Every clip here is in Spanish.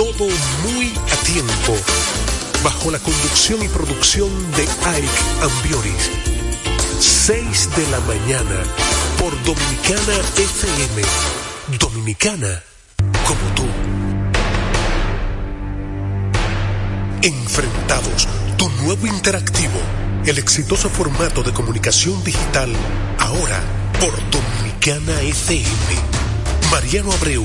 Todo muy a tiempo. Bajo la conducción y producción de Ike Ambioris. 6 de la mañana por Dominicana FM. Dominicana como tú. Enfrentados, tu nuevo interactivo, el exitoso formato de comunicación digital, ahora por Dominicana FM. Mariano Abreu,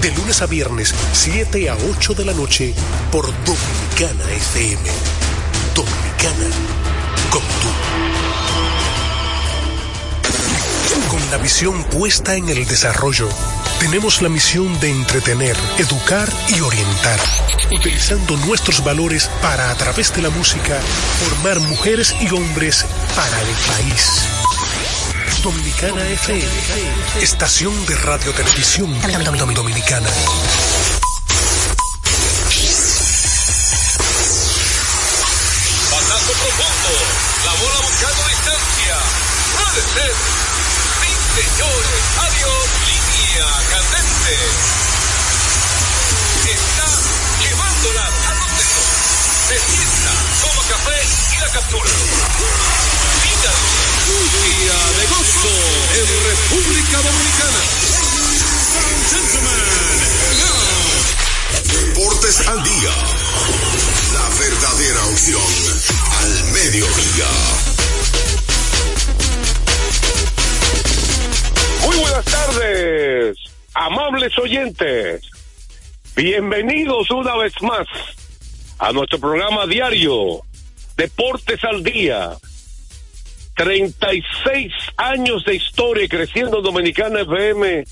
de lunes a viernes, 7 a 8 de la noche, por Dominicana FM. Dominicana, con tú. Con la visión puesta en el desarrollo, tenemos la misión de entretener, educar y orientar, utilizando nuestros valores para, a través de la música, formar mujeres y hombres para el país. Dominicana FM, estación de radio televisión dominicana. Batazo profundo, la bola buscando distancia. Puede ser. Sí, señores, adiós, línea candente. Está llevándola a donde. Se sienta, toma café y la captura. Día de gozo en República Dominicana. Deportes al día. La verdadera opción al mediodía. Muy buenas tardes, amables oyentes. Bienvenidos una vez más a nuestro programa diario Deportes al Día. 36 años de historia creciendo Dominicana FM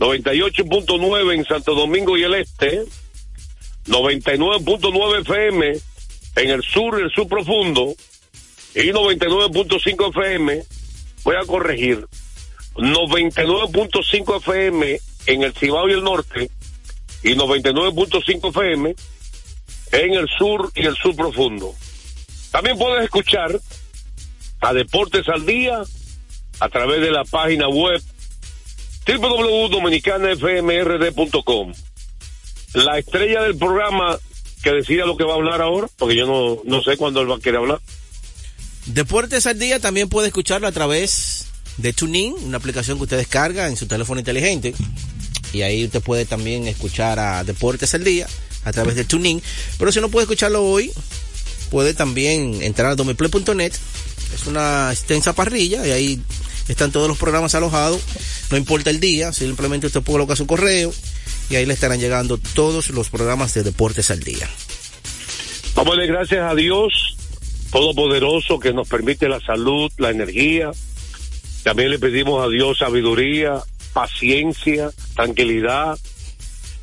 98.9 en Santo Domingo y el Este, 99.9 FM en el sur y el sur profundo. Y 99.5 FM, voy a corregir, 99.5 FM en el Cibao y el norte y 99.5 FM en el sur y el sur profundo. También puedes escuchar a Deportes al Día a través de la página web www.dominicanafmrd.com. La estrella del programa que decida lo que va a hablar ahora, porque yo no, no sé cuándo él va a querer hablar. Deportes al Día también puede escucharlo a través de TuneIn, una aplicación que usted descarga en su teléfono inteligente. Y ahí usted puede también escuchar a Deportes al Día a través de TuneIn. Pero si no puede escucharlo hoy, puede también entrar a domiplay.net. Es una extensa parrilla y ahí están todos los programas alojados. No importa el día, simplemente usted coloca su correo y ahí le estarán llegando todos los programas de Deportes al Día. Vamos a gracias a Dios Todopoderoso que nos permite la salud, la energía. También le pedimos a Dios sabiduría, paciencia, tranquilidad.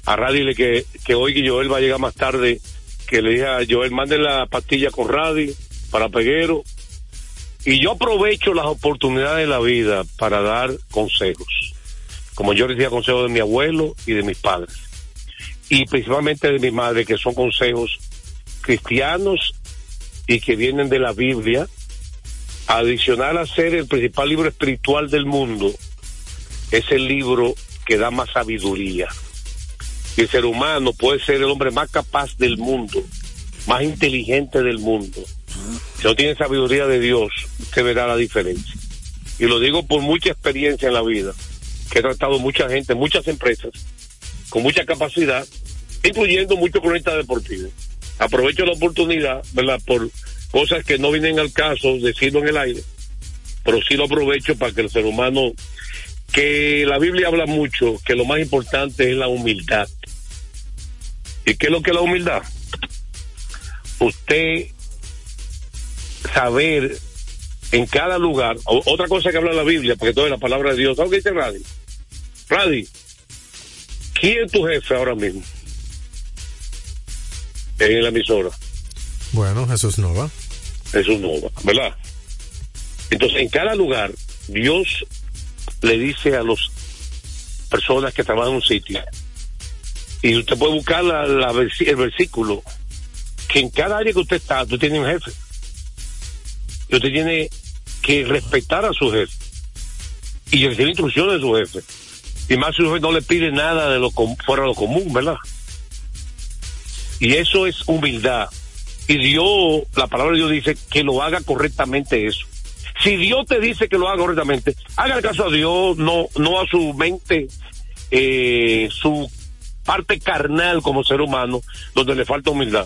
A Radi que, que hoy Joel va a llegar más tarde, que le dije a Joel, mande la pastilla con Radi para Peguero. Y yo aprovecho las oportunidades de la vida para dar consejos. Como yo recibía consejos de mi abuelo y de mis padres. Y principalmente de mi madre, que son consejos cristianos y que vienen de la Biblia. Adicional a ser el principal libro espiritual del mundo, es el libro que da más sabiduría. Y el ser humano puede ser el hombre más capaz del mundo, más inteligente del mundo. Si no tiene sabiduría de Dios, usted verá la diferencia. Y lo digo por mucha experiencia en la vida, que he tratado mucha gente, muchas empresas, con mucha capacidad, incluyendo muchos cronistas deportivos. Aprovecho la oportunidad, ¿verdad? Por cosas que no vienen al caso, decirlo en el aire, pero sí lo aprovecho para que el ser humano, que la Biblia habla mucho, que lo más importante es la humildad. ¿Y qué es lo que es la humildad? Usted saber en cada lugar, otra cosa que habla la Biblia, porque todo es la palabra de Dios. ¿Sabes qué dice Radi? Radi, ¿quién es tu jefe ahora mismo? en la emisora. Bueno, Jesús Nova. Jesús Nova, ¿verdad? Entonces, en cada lugar, Dios le dice a las personas que trabajan en un sitio, y usted puede buscar la, el versículo, que en cada área que usted está, tú tienes un jefe. Y usted tiene que respetar a su jefe y recibir instrucciones de su jefe. Y más su jefe no le pide nada de lo fuera de lo común, ¿verdad? Y eso es humildad. Y Dios, la palabra de Dios dice que lo haga correctamente eso. Si Dios te dice que lo haga correctamente, haga caso a Dios, no, no a su mente, eh, su parte carnal como ser humano, donde le falta humildad.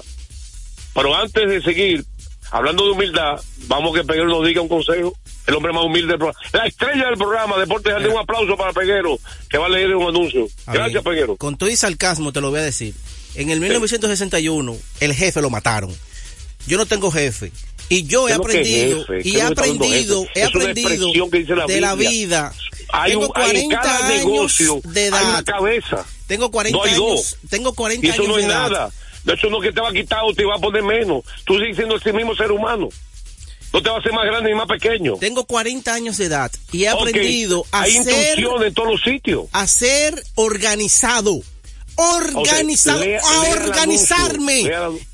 Pero antes de seguir hablando de humildad, vamos que Peguero nos diga un consejo. El hombre más humilde del programa. La estrella del programa, Deportes Jardín, un aplauso para Peguero, que va a leer un anuncio. A Gracias, Peguero. Con todo y sarcasmo te lo voy a decir. En el 1961, el jefe lo mataron. Yo no tengo jefe. Y yo he ¿Qué es lo que es aprendido, y he aprendido, he aprendido la de la vida. Hay tengo un, hay en 40 cada años negocio de hay una edad. cabeza. Tengo 40 No hay años. dos. Tengo 40 Y eso años no de es edad. nada. Eso no que te va a quitar o te va a poner menos. Tú sigues siendo ese mismo ser humano. No te va a hacer más grande ni más pequeño. Tengo 40 años de edad y he aprendido a Hay ser, en todos los sitios. a ser organizado. Organizado, lea- a lea organizarme.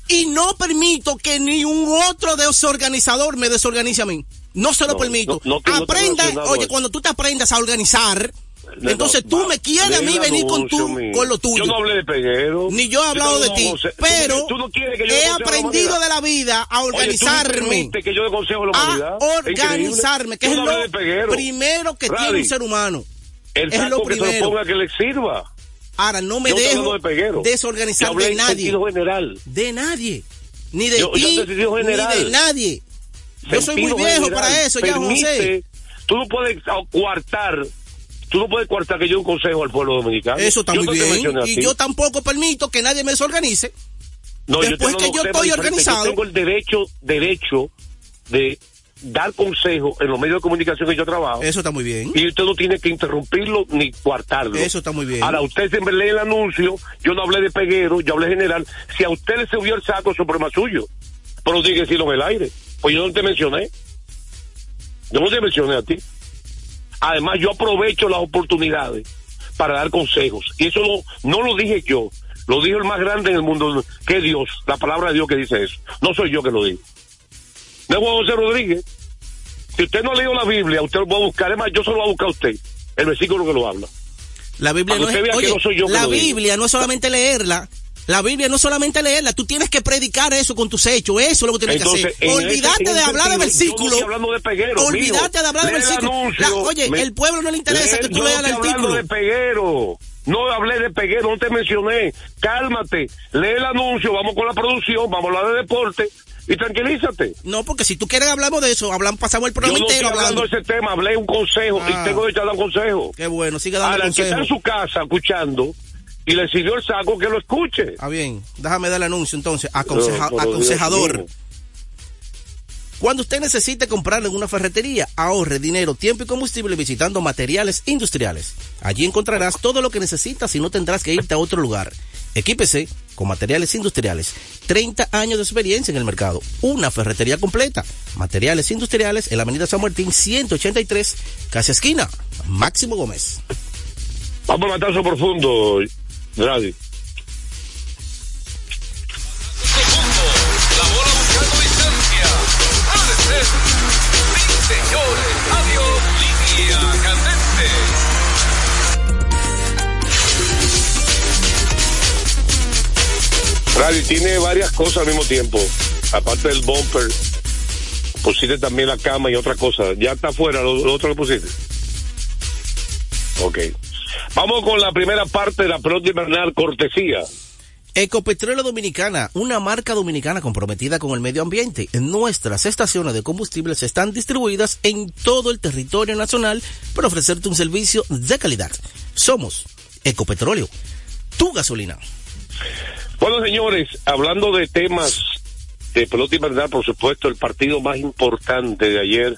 Y no permito que ni un otro desorganizador me desorganice a mí. No se lo No, permito. no, Aprenda, oye, cuando tú te aprendas a organizar, entonces no, tú va, me quieres a mí venir con, tu, mío. con lo tuyo. Yo no hablé de peguero. Ni yo he hablado de ti. Tú- pero tú no quieres que yo he aprendido de la vida a Oye, organizarme. que yo consejo a la a organizarme, que es lo primero que tiene un ser humano. El es lo que se primero. lo ponga que le sirva. Ahora, no me Yo dejo de peguero. desorganizar Yo hablé de nadie. general. De nadie. Ni de ti, ni de nadie. Yo soy muy viejo general. para eso, ya, José. Tú no puedes coartar. Tú no puedes coartar que yo un consejo al pueblo dominicano. Eso está Yo muy no bien. Y yo tampoco permito que nadie me desorganice. No, después tengo que yo estoy organizado. Yo tengo el derecho, derecho de dar consejo en los medios de comunicación que yo trabajo. Eso está muy bien. Y usted no tiene que interrumpirlo ni coartarlo. Eso está muy bien. Ahora, usted siempre lee el anuncio, yo no hablé de peguero, yo hablé general. Si a usted le subió el saco, eso es problema suyo. Pero tiene que decirlo en el aire. Pues yo no te mencioné. Yo no te mencioné a ti. Además, yo aprovecho las oportunidades para dar consejos. Y eso no, no lo dije yo. Lo dijo el más grande en el mundo, que Dios. La palabra de Dios que dice eso. No soy yo que lo digo. Es Juan José Rodríguez. Si usted no ha leído la Biblia, usted lo va a buscar. Es más, yo se lo voy a buscar a usted. El versículo que lo habla. La no es, oye, no lo. Biblia no es solamente leerla. La Biblia no solamente leerla, tú tienes que predicar eso con tus hechos, eso es lo que tienes Entonces, que hacer. Olvídate ese- en de hablar de yo no de peguero, Olvídate de hablar de anuncio, La- oye, me- el pueblo no le interesa que tú leas el artículo. de peguero. No hablé de peguero, no te mencioné. Cálmate, lee el anuncio, vamos con la producción, vamos a hablar de deporte y tranquilízate. No, porque si tú quieres hablamos de eso, hablamos, pasamos el Yo programa estoy entero hablando hablando. de ese tema, hablé un consejo Ah. y tengo derecho a dar un consejo. Qué bueno, sigue dando Ahora, el que está en su casa escuchando y le sirvió el saco, que lo escuche. Ah, bien, déjame dar el anuncio entonces. Aconseja- No, aconsejador. Cuando usted necesite comprarle en una ferretería, ahorre dinero, tiempo y combustible visitando materiales industriales. Allí encontrarás todo lo que necesitas y no tendrás que irte a otro lugar. Equípese con materiales industriales. 30 años de experiencia en el mercado. Una ferretería completa. Materiales industriales en la avenida San Martín 183, casi esquina. Máximo Gómez. Vamos a matazo profundo, Adiós. Línea. Dradi tiene varias cosas al mismo tiempo. Aparte del bumper, pusiste también la cama y otra cosa. Ya está afuera, lo, lo otro lo pusiste. Ok. Vamos con la primera parte de la pelota invernal cortesía. Ecopetróleo Dominicana, una marca dominicana comprometida con el medio ambiente. Nuestras estaciones de combustibles están distribuidas en todo el territorio nacional para ofrecerte un servicio de calidad. Somos Ecopetróleo, tu gasolina. Bueno, señores, hablando de temas de pelota invernal, por supuesto, el partido más importante de ayer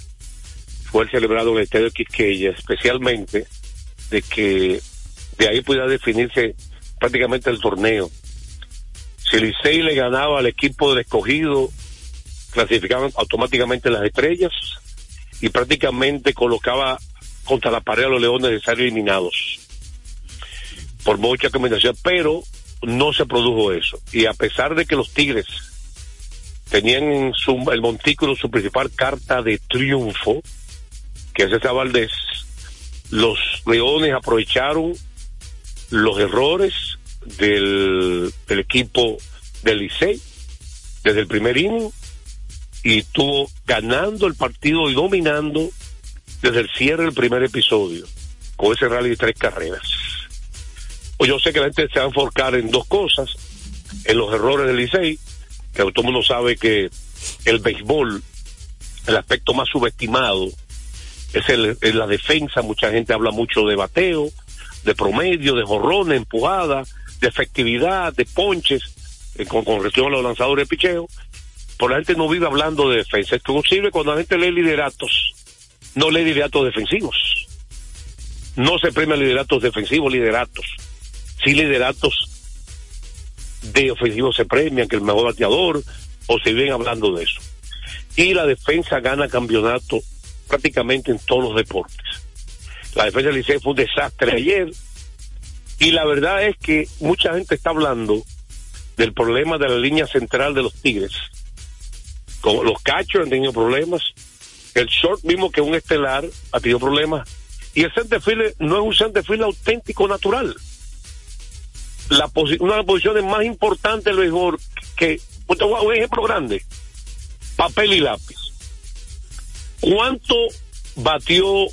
fue el celebrado en el Estadio Quisqueya, especialmente de que de ahí pudiera definirse prácticamente el torneo. Si Licey le ganaba al equipo del escogido, clasificaban automáticamente las estrellas y prácticamente colocaba contra la pared a los leones de ser eliminados por mucha combinación, pero no se produjo eso. Y a pesar de que los Tigres tenían en su, el montículo su principal carta de triunfo, que es esa Valdés, los Leones aprovecharon los errores del, equipo del Licey desde el primer inning y estuvo ganando el partido y dominando desde el cierre del primer episodio con ese rally de tres carreras. Pues yo sé que la gente se va a enfocar en dos cosas, en los errores del Licey, que todo el mundo sabe que el béisbol, el aspecto más subestimado, es el, la defensa, mucha gente habla mucho de bateo, de promedio, de jorrones, empujada, de efectividad, de ponches, eh, con, con respecto a los lanzadores de picheo, pero la gente no vive hablando de defensa. Es posible cuando la gente lee lideratos, no lee lideratos defensivos. No se premia lideratos defensivos, lideratos. Sí lideratos de ofensivos se premian, que el mejor bateador, o se vienen hablando de eso. Y la defensa gana campeonato prácticamente en todos los deportes. La defensa del Liceo fue un desastre ayer. Y la verdad es que mucha gente está hablando del problema de la línea central de los Tigres. Como los cachos han tenido problemas. El short mismo que un estelar ha tenido problemas. Y el centerfield no es un centerfield auténtico natural. Una de las posiciones más importantes del béisbol que, un ejemplo grande, papel y lápiz. ¿Cuánto batió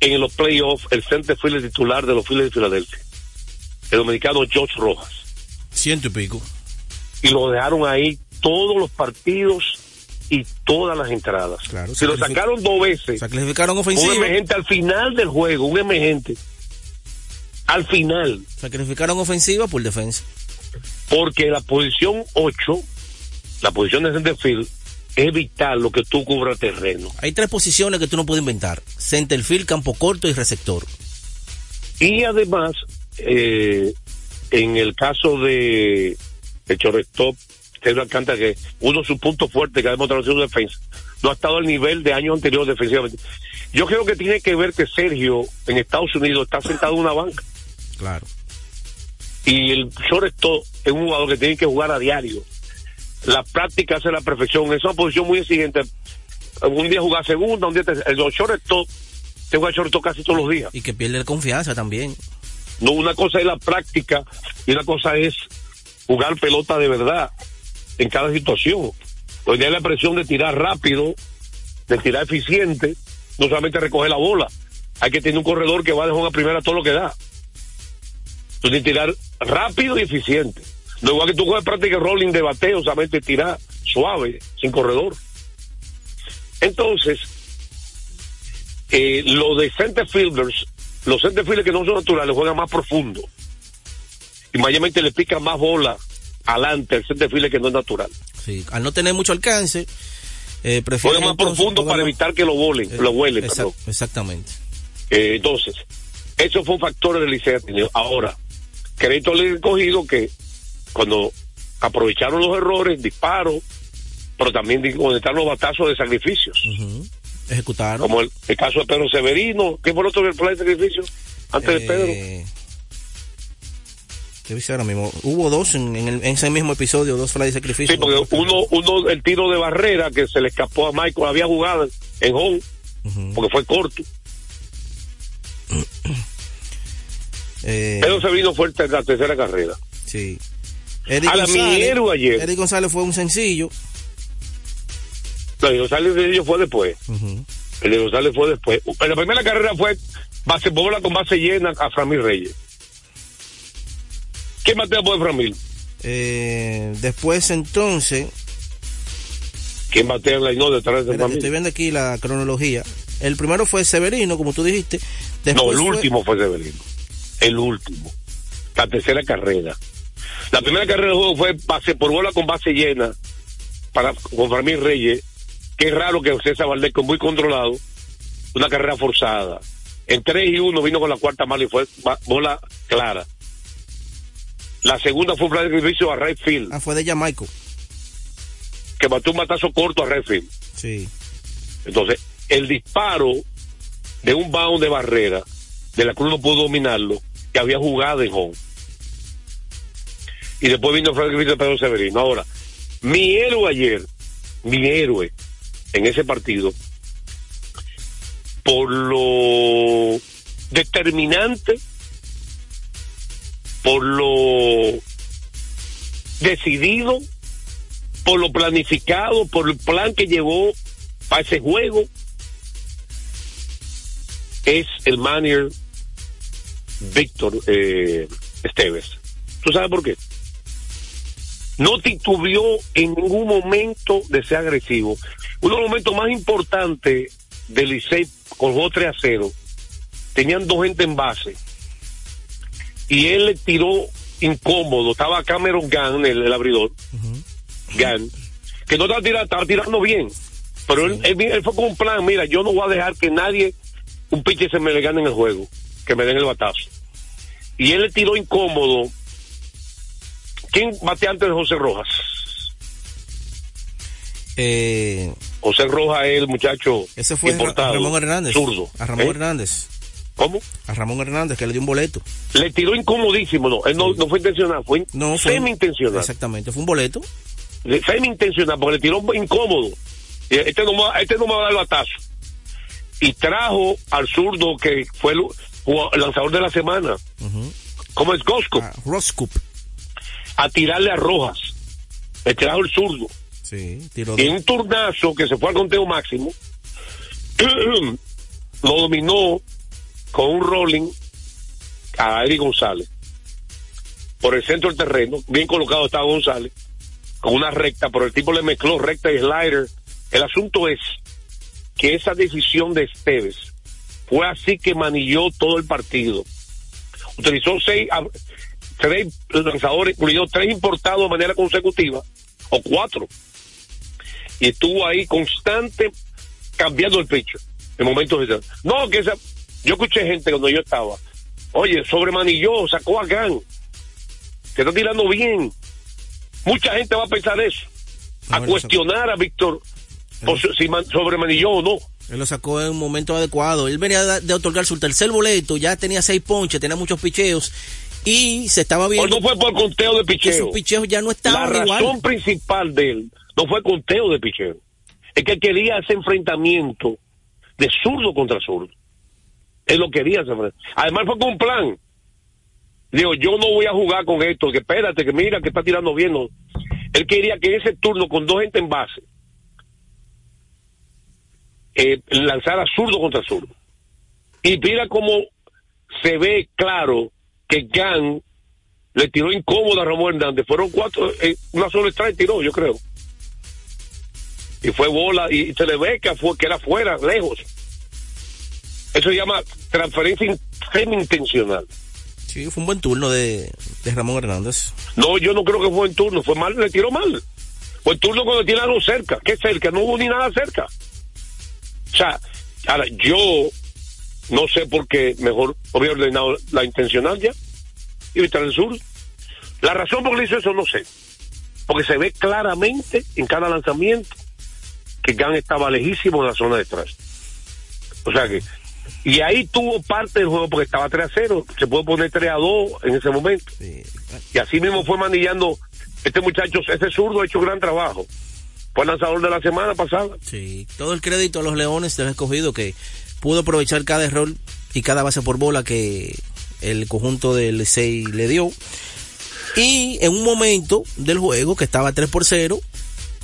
en los playoffs el centerfield titular de los Phillies de Filadelfia? El dominicano George Rojas. Ciento y pico. Y lo dejaron ahí todos los partidos y todas las entradas. Claro, Se lo sacaron dos veces. Sacrificaron Un ofensiva. emergente al final del juego, un emergente. Al final, Sacrificaron ofensiva por defensa. porque la posición 8, la posición de centerfield, es vital lo que tú cubras terreno. Hay tres posiciones que tú no puedes inventar. Centerfield, campo corto y receptor. Y además, eh, en el caso de el shortstop, Pedro Alcántara, que uno de sus puntos fuertes que ha demostrado su defensa, no ha estado al nivel de año anterior defensivamente. Yo creo que tiene que ver que Sergio en Estados Unidos está sentado en una banca Claro. y el shortstop es un jugador que tiene que jugar a diario. La práctica hace la perfección, es una posición muy exigente. Un día jugar segunda, un día tercera. El shortstop, te juega shortstop casi todos los días. Y que pierde confianza también. No, una cosa es la práctica y una cosa es jugar pelota de verdad en cada situación. Hoy día hay la presión de tirar rápido, de tirar eficiente, no solamente recoger la bola. Hay que tener un corredor que va de juego a primera todo lo que da. Entonces, tirar rápido y eficiente. No igual que tú juegas práctica rolling de bateo, solamente tirar suave, sin corredor. Entonces, eh, lo de center fielders, los center fielders que no son naturales juegan más profundo. Y mayormente le pica más bola adelante al center fielder que no es natural. Sí. Al no tener mucho alcance, eh, prefieren Juega más entonces profundo para más- evitar que lo volen, Eh, lo perdón. Exactamente. Eh, entonces, eso fue un factor del tenido. Ahora, crédito le he cogido que cuando aprovecharon los errores, disparos, pero también conectaron los batazos de sacrificios. Ejecutaron. Como el, el caso de Pedro Severino. ¿Qué fue el otro play de sacrificio? Antes de Pedro. Eh, ¿Qué dice ahora mismo? Hubo dos en, en el- en ese mismo episodio, dos fly de sacrificio. Sí, porque uno, uno, el tiro de barrera que se le escapó a Michael, había jugado en home, porque fue corto. Eh, Pedro Severino fue el- la tercera carrera. sí. Eddie A la ayer. González fue un sencillo. No, de González de ellos fue después. Ujú. El de González fue después. En la primera carrera fue base bola con base llena a Framil Reyes. ¿Qué más te de Framil? Eh, después entonces, ¿Quién batea en la no detrás de Framil? estoy viendo aquí la cronología. El primero fue Severino, como tú dijiste. No, el fue- último fue Severino. El último. La tercera carrera. La primera carrera del juego fue base por bola con base llena para con Framil Reyes. Qué raro que César Valdés muy controlado. Una carrera forzada. En 3 y 1 vino con la cuarta mala y fue bola clara. La segunda fue un fly de sacrificio a right field, Ah, fue de Jamaico. que mató un matazo corto a right field. Sí. Entonces, el disparo de un bound de barrera, de la Cruz no pudo dominarlo, que había jugado en home. Y después vino Fred Griffith Pedro Severino. Ahora, mi héroe ayer, mi héroe en ese partido, por lo determinante, por lo decidido, por lo planificado, por el plan que llevó para ese juego, es el manager Víctor eh, Esteves. ¿Tú sabes por qué? No titubeó en ningún momento de ser agresivo. Uno de los momentos más importantes del Licey con juego 3 a 0, tenían dos gente en base y él le tiró incómodo. Estaba Cameron Gunn, el, el abridor, Gunn, que no estaba tirando, estaba tirando bien. Pero él, él- él fue con un plan, mira, yo no voy a dejar que nadie, un pitcher se me le gane en el juego, que me den el batazo. Y él le tiró incómodo. ¿Quién batea antes de José Rojas? Eh, José Rojas es el muchacho ese fue importado, Ramón Hernández. zurdo. A Ramón ¿Eh? Hernández. ¿Cómo? A Ramón Hernández, que le dio un boleto. Le tiró incomodísimo, no, él no, no fue intencional, fue No, fue. semi-intencional. Exactamente, fue un boleto. Le- Semi-intencional, porque le tiró incómodo. Este no, me va- este no me va a dar el batazo. Y trajo al zurdo que fue el, lanzador de la semana, como es Gosco, A Roscoop. A tirarle a Rojas. Le trajo el zurdo. Sí, tiró Y en dos. un turnazo que se fue al conteo máximo, lo dominó con un rolling a Eric González. Por el centro del terreno, bien colocado estaba González, con una recta, pero el tipo le mezcló recta y slider. El asunto es que esa decisión de Esteves fue así que manilló todo el partido. Utilizó seis, tres lanzadores, incluidos tres importados de manera consecutiva, o cuatro y estuvo ahí constante cambiando el pecho en momentos de no que esa yo escuché gente cuando yo estaba oye sobremanilló sacó a Gan que está tirando bien. Mucha gente va a pensar eso a No, cuestionar a Víctor por si man- sobremanilló o no. Él lo sacó en un momento adecuado. Él venía de, de otorgar su tercer boleto, ya tenía seis ponches, tenía muchos picheos y se estaba o viendo no fue por conteo de picheo sus picheos ya no la estaban razón igual. principal de él no fue conteo de picheo. Es que quería ese enfrentamiento de zurdo contra zurdo. Él lo quería ese además fue con un plan. Digo yo no voy a jugar con esto que espérate que mira que está tirando bien no. él quería que ese turno con dos gente en base eh, lanzara zurdo contra zurdo. Y mira cómo se ve claro que Gan le tiró incómodo a Ramón Hernández. Fueron cuatro, eh, una sola strike tiró, yo creo. Y fue bola, y se le ve que, fue, que era fuera, lejos. Eso se llama transferencia in- semi-intencional. Sí, fue un buen turno de, de Ramón Hernández. No, yo no creo que fue en turno, fue mal, le tiró mal. Fue en turno cuando tiene algo cerca. ¿Qué cerca? No hubo ni nada cerca. O sea, ahora, yo no sé por qué mejor hubiera ordenado la intencional ya y evitar el sur. La razón por la que hizo eso no sé. Porque se ve claramente en cada lanzamiento que Gan estaba lejísimo de la zona de atrás. O sea que, y ahí tuvo parte del juego porque estaba 3 a 0. Se puede poner 3 a 2 en ese momento. Sí. Y así mismo fue manillando este muchacho, ese zurdo ha hecho gran trabajo. Fue lanzador de la semana pasada. Sí, todo el crédito a los Leones del escogido que pudo aprovechar cada error y cada base por bola que el conjunto del Licey le dio. Y en un momento del juego que estaba 3 por 0,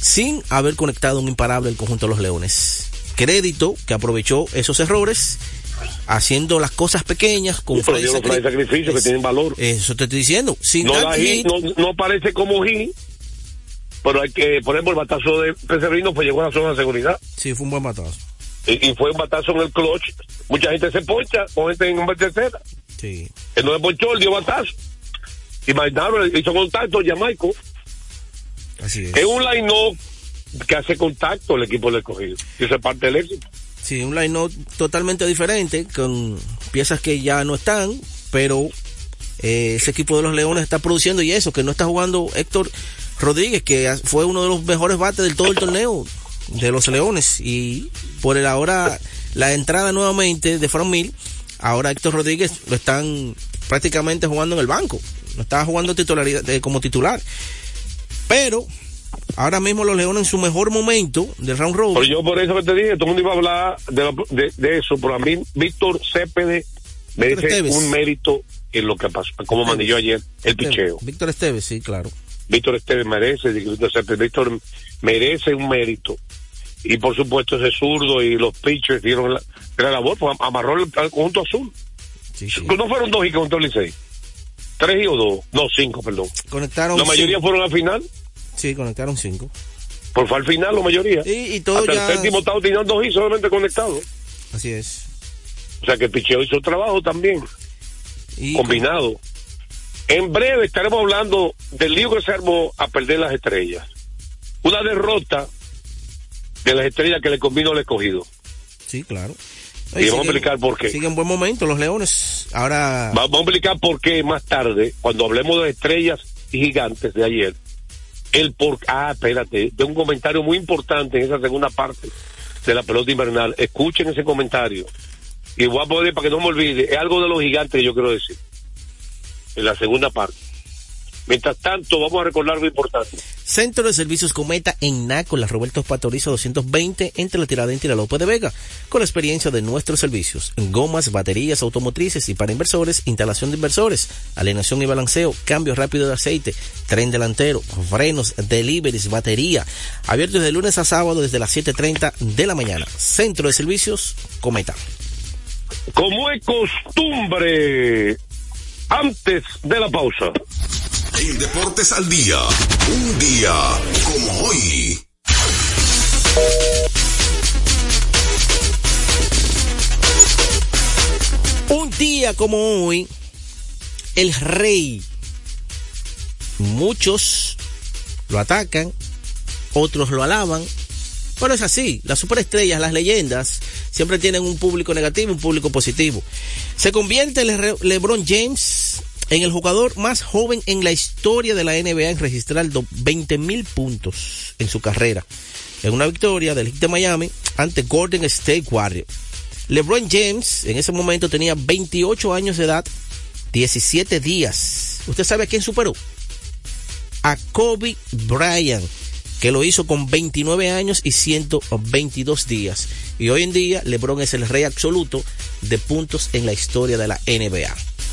sin haber conectado un imparable el conjunto de los Leones. Crédito que aprovechó esos errores, haciendo las cosas pequeñas con Pero fly dio los fly sacri- sacrificios que tienen valor. Eso te estoy diciendo. Sin No, hit, hit, no, no parece como hit, pero hay que, por ejemplo, el batazo de Pesebrino pues llegó a la zona de seguridad. sí, fue un buen batazo. Y, y fue un batazo en el clutch. Mucha gente se poncha con gente en tercera. Sí. Él no le ponchó, él dio batazo. Le hizo contacto, Jamaico. Así es. Es un line que hace contacto el equipo del escogido. Y eso es parte del éxito. Sí, un line totalmente diferente, con piezas que ya no están, pero eh, ese equipo de los Leones está produciendo y eso, que no está jugando Héctor Rodríguez, que fue uno de los mejores bates del todo el torneo de los Leones. Y por el ahora, la entrada nuevamente de Frank Mil, ahora Héctor Rodríguez lo están prácticamente jugando en el banco. No estaba jugando titularidad, eh, como titular. Pero ahora mismo los Leones en su mejor momento del round robin. Pero yo por eso que te dije, todo el mundo iba a hablar de, lo- de, de eso, pero a mí Víctor Cepede merece Esteves. un mérito en lo que pasó, como manilló ayer el picheo. Víctor Esteves, sí, claro. Víctor Esteves merece, Víctor Cepede, Víctor merece un mérito. Y por supuesto ese zurdo y los pitchers dieron la, la labor, pues amarró el, conjunto azul. Sí, sí. No fueron dos y que el Licey. Tres y o dos, no cinco, perdón. Conectaron. La mayoría cinco. fueron al final, Sí, conectaron cinco. por fue al final la mayoría. Y, y todo Hasta ya. el séptimo estaba tirando dos y solamente conectado. Así es. O sea que el picheo hizo trabajo también, Y combinado. En breve estaremos hablando del lío que se armó a perder las estrellas. Una derrota de las estrellas que le combinó el escogido. Sí, claro. Y vamos a explicar por qué. Siguen buen momento los Leones. Ahora. Va- Vamos a explicar por qué más tarde, cuando hablemos de estrellas y gigantes de ayer, el por ah, espérate, de un comentario muy importante en esa segunda parte de la pelota invernal. Escuchen ese comentario. Y voy a poner para que no me olvide, es algo de los gigantes que yo quiero decir. En la segunda parte. Mientras tanto, vamos a recordar algo importante. Centro de Servicios Cometa en Naco, la Roberto Pastorizo 220 entre la Tiradentes y la López de Vega, con la experiencia de nuestros servicios gomas, baterías automotrices y para inversores, instalación de inversores, alienación y balanceo, cambio rápido de aceite, tren delantero, frenos, deliveries, batería, abiertos de lunes a sábado desde las 7.30 de la mañana. Centro de Servicios Cometa. Como es costumbre, antes de la pausa. En Deportes al Día, un día como hoy. Un día como hoy, el rey, muchos lo atacan, otros lo alaban, pero es así, las superestrellas, las leyendas, siempre tienen un público negativo y un público positivo. Se convierte Le- LeBron James en el jugador más joven en la historia de la NBA en registrar 20 mil puntos en su carrera, en una victoria del Heat de Miami ante Golden State Warriors. LeBron James en ese momento tenía 28 años de edad, 17 días. ¿Usted sabe a quién superó? A Kobe Bryant, que lo hizo con 29 años y 122 días. Y hoy en día LeBron es el rey absoluto de puntos en la historia de la NBA.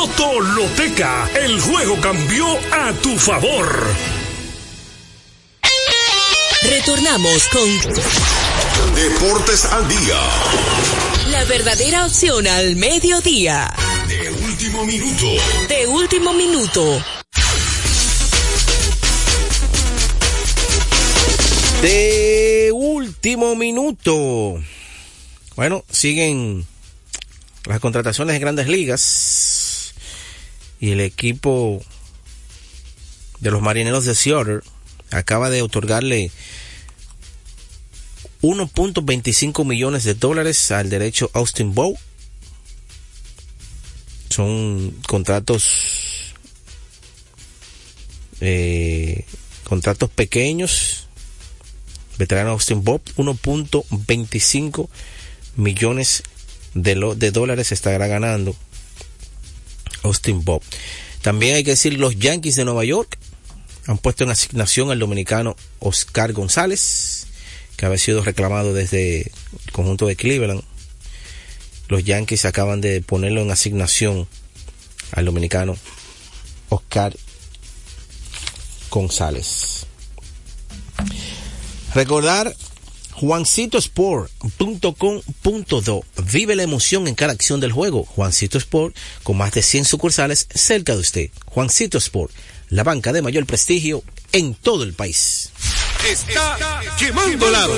Loto Loteca, el juego cambió a tu favor. Retornamos con Deportes al Día. la verdadera opción al mediodía. De último minuto. De último minuto. De último minuto. Bueno, siguen las contrataciones de grandes ligas y el equipo de los marineros de Seattle acaba de otorgarle 1.25 millones de dólares al derecho Austin Bow. Son contratos eh, contratos pequeños. Veterano Austin Bob, 1.25 millones de, lo, de dólares estará ganando Austin Bob. También hay que decir los Yankees de Nueva York han puesto en asignación al dominicano Oscar González, que había sido reclamado desde el conjunto de Cleveland. Los Yankees acaban de ponerlo en asignación al dominicano Oscar González. Recordar juancitosport.com.do Vive la emoción en cada acción del juego. Juancito Sport, con más de 100 sucursales cerca de usted. Juancito Sport, la banca de mayor prestigio en todo el país. Está quemando lado.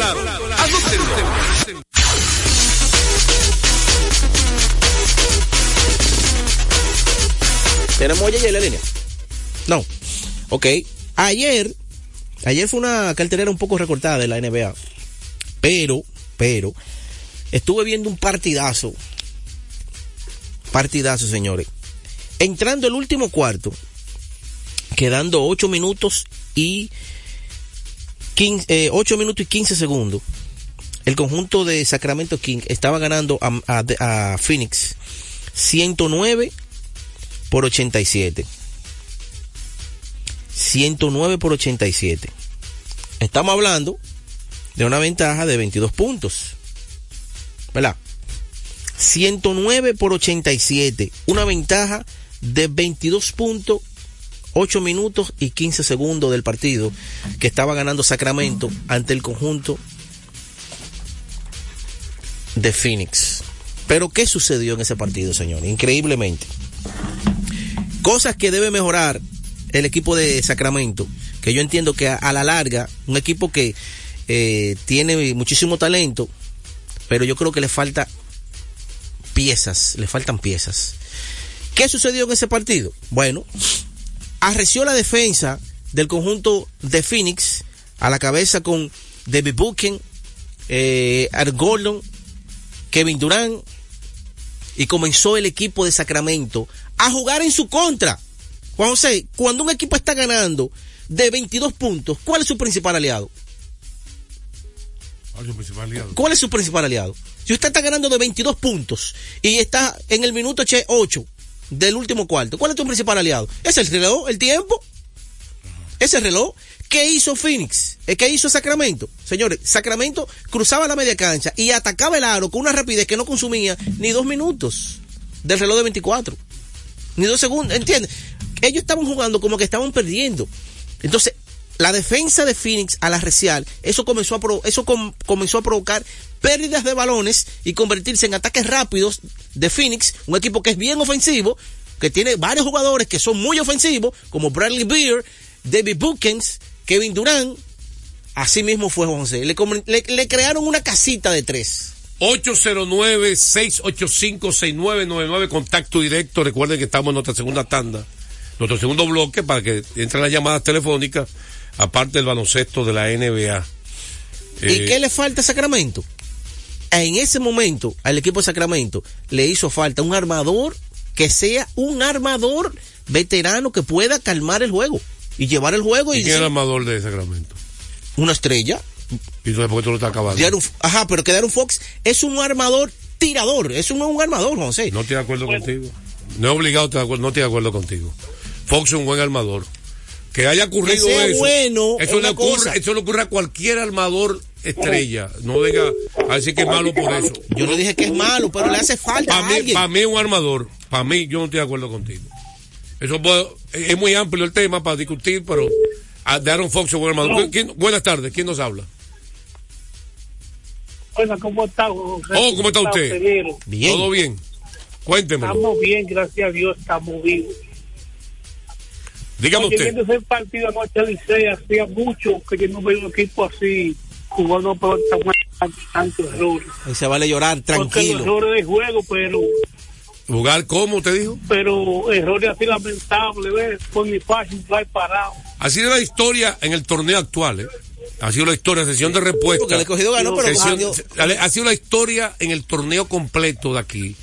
¿Tenemos ya en la línea? No. Ok. Ayer, ayer fue una cartelera un poco recortada de la NBA. Pero, pero, estuve viendo un partidazo. Partidazo, señores. Entrando el último cuarto, quedando 8 minutos y 15, eh, 8 minutos y 15 segundos. El conjunto de Sacramento King estaba ganando a, a, a Phoenix 109 por 87. 109 por 87. Estamos hablando de una ventaja de 22 puntos. ¿Verdad? 109 por 87. Una ventaja de 22 puntos, 8 minutos y 15 segundos del partido que estaba ganando Sacramento ante el conjunto de Phoenix. Pero ¿qué sucedió en ese partido, señor? Increíblemente. Cosas que debe mejorar el equipo de Sacramento, que yo entiendo que a, a la larga, un equipo que eh, tiene muchísimo talento, pero yo creo que le falta piezas, le faltan piezas. ¿Qué sucedió en ese partido? Bueno, arreció la defensa del conjunto de Phoenix a la cabeza con David Buchen, eh, Art Gordon, Kevin Durant, y comenzó el equipo de Sacramento a jugar en su contra. Juan José, cuando un equipo está ganando de 22 puntos, ¿cuál es su principal aliado? ¿Cuál es su principal aliado? ¿Cuál es su principal aliado? Si usted está ganando de 22 puntos y está en el minuto 8 del último cuarto, ¿cuál es tu principal aliado? ¿Es el reloj, el tiempo? ¿Es el reloj? ¿Qué hizo Phoenix? ¿Qué hizo Sacramento? Señores, Sacramento cruzaba la media cancha y atacaba el aro con una rapidez que no consumía ni dos minutos del reloj de 24. Ni dos segundos, ¿entiendes? Ellos estaban jugando como que estaban perdiendo. Entonces, la defensa de Phoenix al arreciar, eso comenzó a, eso com, comenzó a provocar pérdidas de balones y convertirse en ataques rápidos de Phoenix, un equipo que es bien ofensivo, que tiene varios jugadores que son muy ofensivos, como Bradley Beer, David Bookens, Kevin Durant. Así mismo fue José. Le, le, le crearon una casita de tres. 809-685-6999, contacto directo. Recuerden que estamos en nuestra segunda tanda, nuestro segundo bloque para que entren las llamadas telefónicas, aparte del baloncesto de la NBA. ¿Y eh, qué le falta a Sacramento? En ese momento, al equipo de Sacramento le hizo falta un armador que sea un armador veterano que pueda calmar el juego y llevar el juego. ¿Y, y quién es el armador de Sacramento? Una estrella. ¿Y entonces por qué tú lo estás acabando? Ajá, pero que Fox es un armador tirador, es un, un armador, José. No estoy de acuerdo bueno. contigo. No es obligado, no estoy de acuerdo contigo. Fox es un buen armador. Que haya ocurrido que eso. Bueno, eso, le ocurre, eso le ocurre a cualquier armador estrella. No venga a decir que es malo por eso. Yo no dije que es malo, pero le hace falta para a mí, alguien. Para mí un armador. Para mí, yo no estoy de acuerdo contigo. Eso puede, es muy amplio el tema para discutir, pero de Aaron Fox es un armador. ¿Quién, buenas tardes, ¿quién nos habla? Bueno, ¿cómo está? José? Oh, ¿cómo está usted? Bien. ¿Todo bien? Cuénteme. Estamos bien, gracias a Dios, estamos vivos. Dígame Oye, usted. Viendo ese partido anoche Licey, hacía mucho que yo no veo un equipo así pelota buena, tantos errores. Y se vale llorar Porque tranquilo. errores de juego, pero ¿Jugar cómo, te dijo? pero errores así lamentables, ¿ves? Por mi fácil, fly parado. Ha sido la historia en el torneo actual, ¿eh? Ha sido la historia, sesión de respuesta. Porque el ganó, pero Sesión- ha sido la historia en el torneo completo de aquí.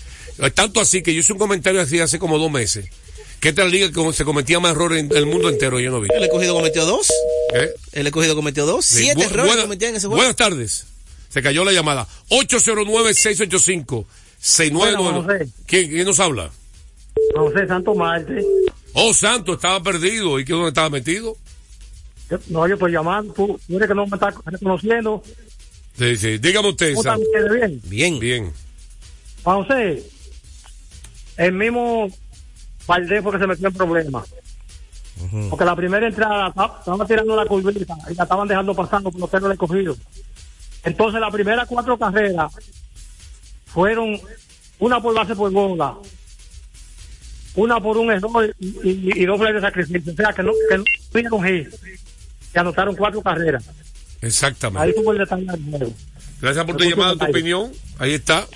Tanto así que yo hice un comentario así hace como dos meses. Que esta es la liga que se cometía más errores en el mundo entero, yo no vi. El escogido cometió dos. ¿Eh? El escogido cometió dos. Sí. Siete Bu- errores buena- cometían en ese juego. Buenas tardes. Se cayó la llamada. 809-685-6999. Bueno. ¿Quién, ¿Quién nos habla? José Santo Marte. Oh, Santo, estaba perdido. ¿Y qué dónde estaba metido? No, yo estoy llamando. Tú, tú eres que no me estás reconociendo. Sí, sí. Dígame usted, ¿Cómo están Santo. ustedes bien? Bien. Bien. Juan José, el mismo Valdés fue que se metió en problemas. Porque la primera entrada ta- estaban tirando la curvita y la estaban dejando pasando por los perros escogidos. Entonces, las primeras cuatro carreras fueron una por base por bola, una por un error y, y, y doble de sacrificio. O sea, que no, que no tuvieron hit. Que anotaron cuatro carreras. Ahí Exactamente. tuvo el detalle. Gracias por tu llamada, tu opinión. Ahí está.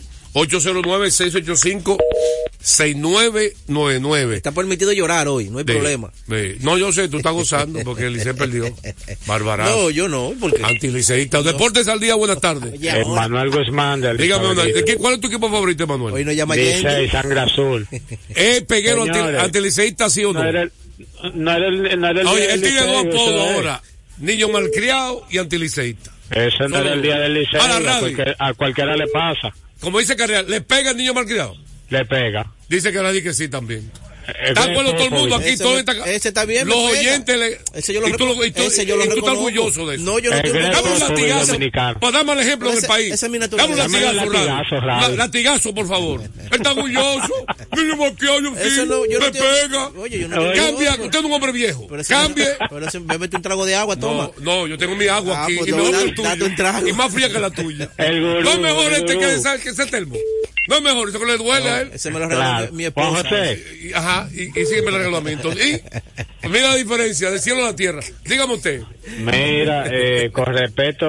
809-685-6999. Está permitido llorar hoy, no hay De- problema. de- no, yo sé, tú estás gozando porque el Licey perdió. Barbarazo. No, yo no, porque Antiliceísta. Deportes al día, buenas tardes. Manuel Guzmán del Dígame, una- Estado ¿de qué- ¿cuál es tu equipo favorito, Manuel? hoy no llama Licey, sangre azul. ¿Es peguero Señores. antiliceísta, sí o no? No era el, no era el, no era el Oye, día él tiene dos Licey, apodos ahora. Niño malcriado y antiliceísta. Eso no era el día del liceo. A a cualquiera le pasa. Como dice Carreal, ¿le pega el niño malcriado? Le pega. Dice que nadie que sí también. Eh, Está acuerdo todo el mundo aquí, Ese todo está, ese está bien, Los oyentes le, Ese yo lo y tú, y tú- ese yo lo y tú estás orgulloso de eso. No, yo no El estoy Dame un latigazo. Para darme el ejemplo en Ese- el país. esa es mi Dame un naturaleza. latigazo, Dame un latigazo. La- Latigazo, por favor. Él está orgulloso. Niño malcriado, yo me pega. Oye, yo no Cambia, usted es un hombre viejo. Cambie. Pero ese- bébete un trago de agua, toma. No, no, yo tengo mi agua Ah, aquí pues y mejor que el tuyo. Y más fría que la tuya. No es mejor este que ese, termo. No es mejor, eso que le duele a él. Ese me lo regaló Claro. mi, esposa. Y- Ajá, y, y sígueme el reglamento. Y mira la diferencia del cielo a la tierra. Dígame usted. mira, eh, con respeto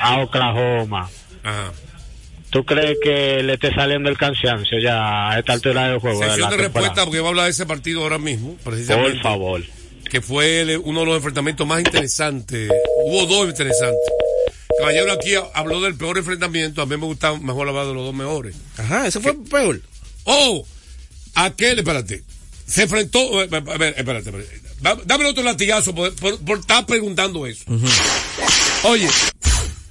a Oklahoma, Ajá. ¿tú crees que le esté saliendo el cansancio ya a esta altura del juego? de Sesión la de respuesta, porque va a hablar de ese partido ahora mismo, precisamente. Por favor. Que fue el- uno de los enfrentamientos más interesantes. Hubo dos interesantes. Caballero aquí habló del peor enfrentamiento. A mí me gusta mejor hablar de los dos mejores. Ajá, eso fue peor. Oh, aquel, espérate. Se enfrentó. eh, A ver, espérate, espérate. Da- Dame otro latigazo por, por- por estar preguntando eso. Oye,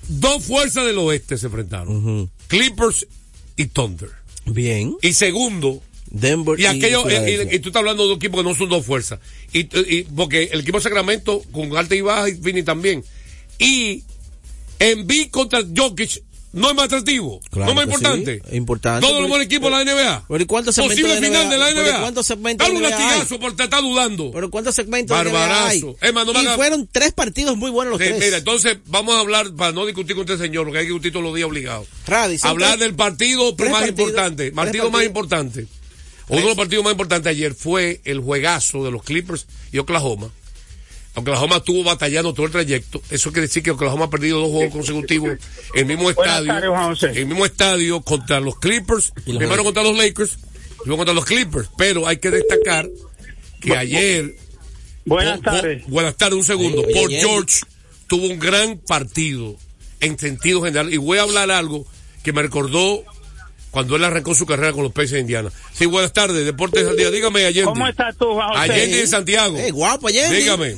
dos fuerzas del oeste se enfrentaron: Clippers y Thunder. Bien. Y segundo, Denver y aquello, y, Filadelfia. y- y tú estás hablando de dos equipos que no son dos fuerzas. Y, y- porque el equipo de Sacramento con alta y baja y Fini también. Y Embiid contra Jokic no es más atractivo, Claro no es más importante. sí, importante, Todos los mejores equipos de la NBA. Pero ¿y cuántos segmentos Posible de final de la NBA. ¿cuántos segmentos Dale un latigazo hay? por te está dudando. Pero ¿cuántos segmentos de NBA hay? Barbarazo. Es más, no y fueron tres partidos muy buenos los Sí, tres. mira, entonces vamos a hablar, para no discutir con este señor, porque hay que discutir todos los días obligado. Radi, son Hablar del partido más partidos, importante. Partido más importante. Uno de los partidos más importantes ayer fue el juegazo de los Clippers y Oklahoma. Oklahoma estuvo batallando todo el trayecto. Eso quiere decir que Oklahoma ha perdido dos juegos consecutivos en el mismo estadio. el mismo estadio contra los Clippers. Y los primero contra los Lakers, y luego contra los Clippers. Pero hay que destacar que ayer Buenas tardes. Buenas tardes, un segundo. Oye, George tuvo un gran partido en sentido general. Y voy a hablar algo que me recordó cuando él arrancó su carrera con los Pacers de Indiana. Sí, buenas tardes, Deportes al Día. Dígame, Allende. ¿Cómo estás tú, Juan José? Allende de Santiago. Eh, guapo, Allende. Dígame.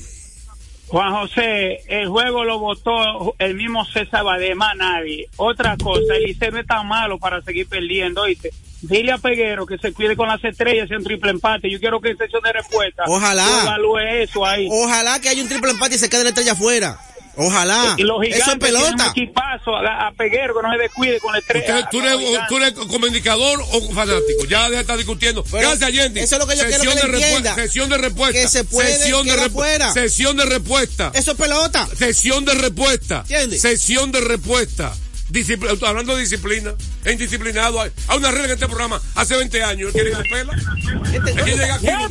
Juan José, el juego lo votó el mismo César Badé, más nadie. Otra cosa, el Liceo no es tan malo para seguir perdiendo, ¿oíste? Dile a Peguero que se cuide con las estrellas en triple empate. Yo quiero que en sesión de respuesta Ojalá. eso ahí. Ojalá que haya un triple empate y se quede la estrella afuera. Ojalá. y los Eso es gigantes tienen un pelota. equipazo a, a Peguero que no se descuide con Usted, estrella. ¿tú, gigantes. tú eres como indicador o fanático? Ya deja de estar discutiendo. Pero Gracias, Allende. eso es lo que yo quiero Sesión que de respuesta. Sesión de respuesta. Que se puede Sesión de fuera. Sesión de respuesta. Eso es pelota. Sesión de respuesta. ¿Entiendes? Sesión de respuesta. Discipl- hablando de disciplina, es indisciplinado. Hay, hay una regla en este programa hace 20 años. ¿Quiere que pela? Este- Es que llega aquí. ¿Dónde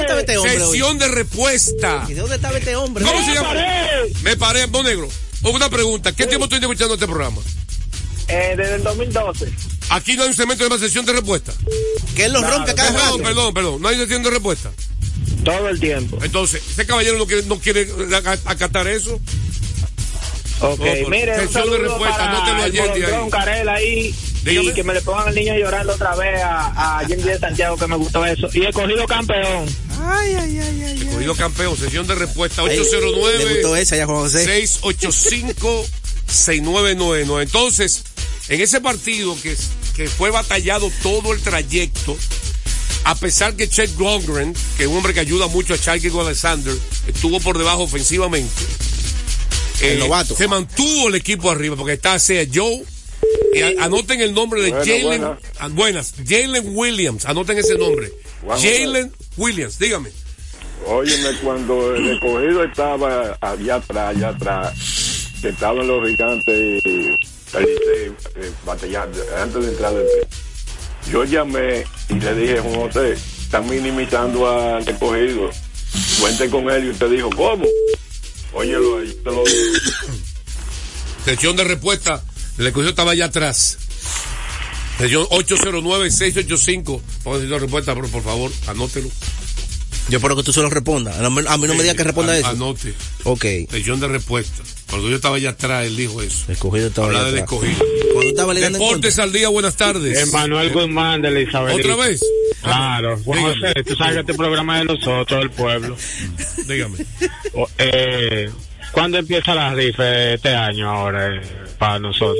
estaba este hombre hoy? Sesión de respuesta. ¿Y de dónde estaba este hombre? ¿Cómo se ¡Ya llama? paré! Me paré, vos negro. Una pregunta, ¿qué tiempo estoy escuchando este programa? Eh, desde el 2012. Aquí no hay un segmento de más sesión de respuesta. Que él lo Claro, rompe cada Perdón, rato. perdón, perdón. No hay sesión de respuesta. Todo el tiempo. Entonces, ese caballero no quiere, no quiere ac- acatar eso. Ok, No, mire, un sesión de respuesta, para el ayer de ahí. Molotron Carel ahí. Dígame. Y que me le pongan al niño llorando otra vez a, a Jim de Santiago, que me gustó eso. Y he cogido campeón. Ay, ay, ay, ay. Corrido campeón, sesión de respuesta Ay, Le 809 gustó esa ya, Juan José. 685 6999. Entonces, en ese partido que, que fue batallado todo el trayecto, a pesar que Chet Longren, que es un hombre que ayuda mucho a Charlie Alexander, estuvo por debajo ofensivamente. El novato. Se mantuvo el equipo arriba porque está sea Joe. anoten el nombre de Jalen. ah, Buenas. Jalen Williams. Anoten ese nombre. Jalen Williams. Dígame. Óyeme, cuando el escogido estaba allá atrás, allá atrás, que estaban los gigantes eh, eh, batallando antes de entrar del yo llamé y le dije, Juan José, están minimizando al escogido. Cuente con él y usted dijo, ¿cómo? Óyelo ahí, te lo digo. Sesión de respuesta. El escogido estaba allá atrás. Sesión 809-685. Ponga sesión de respuesta, pero por favor, anótelo. Yo espero que tú solo respondas. A mí a mí no me digas que responda eso. Anote. Ok. Sesión de respuesta. Cuando yo estaba allá atrás, él dijo eso. Escogido estaba Habla del escogido. Cuando estaba Deportes al día, buenas tardes. Emanuel Guzmán de Elizabeth. ¿Otra vez? Claro, Juan Dígame. José, tú sabes que este programa es de nosotros, del pueblo. Dígame. O- eh, ¿Cuándo empieza la rifa este año ahora eh, para nosotros?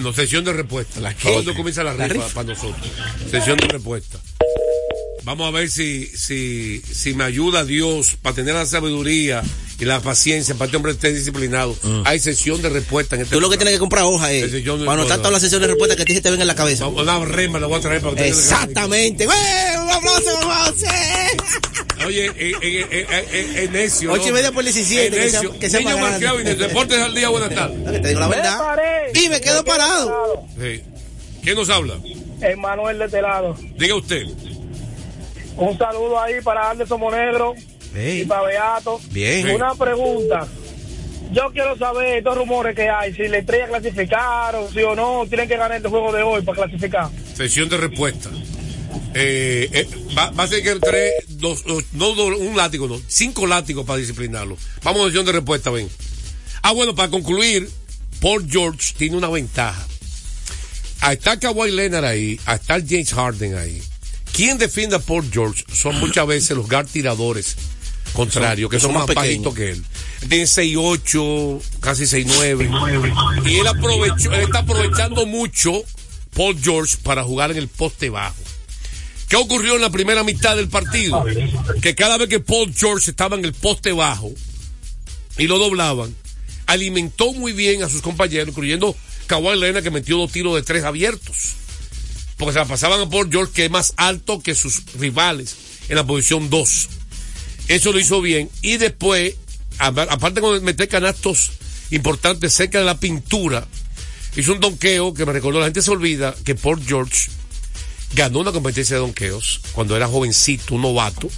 No, sesión de respuesta. qué? ¿Cuándo comienza la ¿La rifa rifa? para nosotros? Sesión de respuesta. Vamos a ver si, si, si me ayuda Dios para tener la sabiduría y la paciencia para que este hombre esté disciplinado. Hay sesión de respuesta en este Mm. Tú lo que tienes que comprar hoja es. Sesión de- Para anotar todas las sesiones de respuesta que a ti se te ven en la cabeza. Vamos, Una rema la voy a traer para que ustedes- Exactamente. ¡Güey! ¡Un aplauso! Oye, eh, eh, eh, eh, eh, eh, necio. Ocho y media por 17, Eh, que sea- que sea Niño. Marqueo y de Deportes al día, buenas tardes. Te digo la verdad. Y me quedo parado. Sí. ¿Quién nos habla? Emanuel de este lado. Diga usted. Un saludo ahí para Anderson Monegro y para Beato. Bien. Una pregunta. Yo quiero saber estos rumores que hay, si la estrella clasificaron, sí o no, tienen que ganar este juego de hoy para clasificar. Sesión de respuesta. Eh, eh, va, va a ser que tres, dos, dos- no dos, un látigo, no, cinco látigos para disciplinarlo. Vamos a sesión de respuesta, ven. Ah, bueno, para concluir, Paul George tiene una ventaja. A estar Kawhi Leonard ahí, a estar James Harden ahí. ¿Quién defiende a Paul George? Son muchas veces los guard tiradores contrarios, que son, más, bajitos que él. Él Tiene 6'8, casi 6'9. Y él aprovechó, él está aprovechando mucho Paul George para jugar en el poste bajo. ¿Qué ocurrió en la primera mitad del partido? Que cada vez que Paul George estaba en el poste bajo y lo doblaban, alimentó muy bien a sus compañeros, incluyendo Kawhi Leonard que metió dos tiros de tres abiertos. Porque se la pasaban a Paul George que es más alto que sus rivales en la posición 2. Eso lo hizo bien. Y después, aparte de meter canastos importantes cerca de la pintura, hizo un donqueo que me recordó, la gente se olvida que Paul George ganó una competencia de donqueos cuando era jovencito, un novato.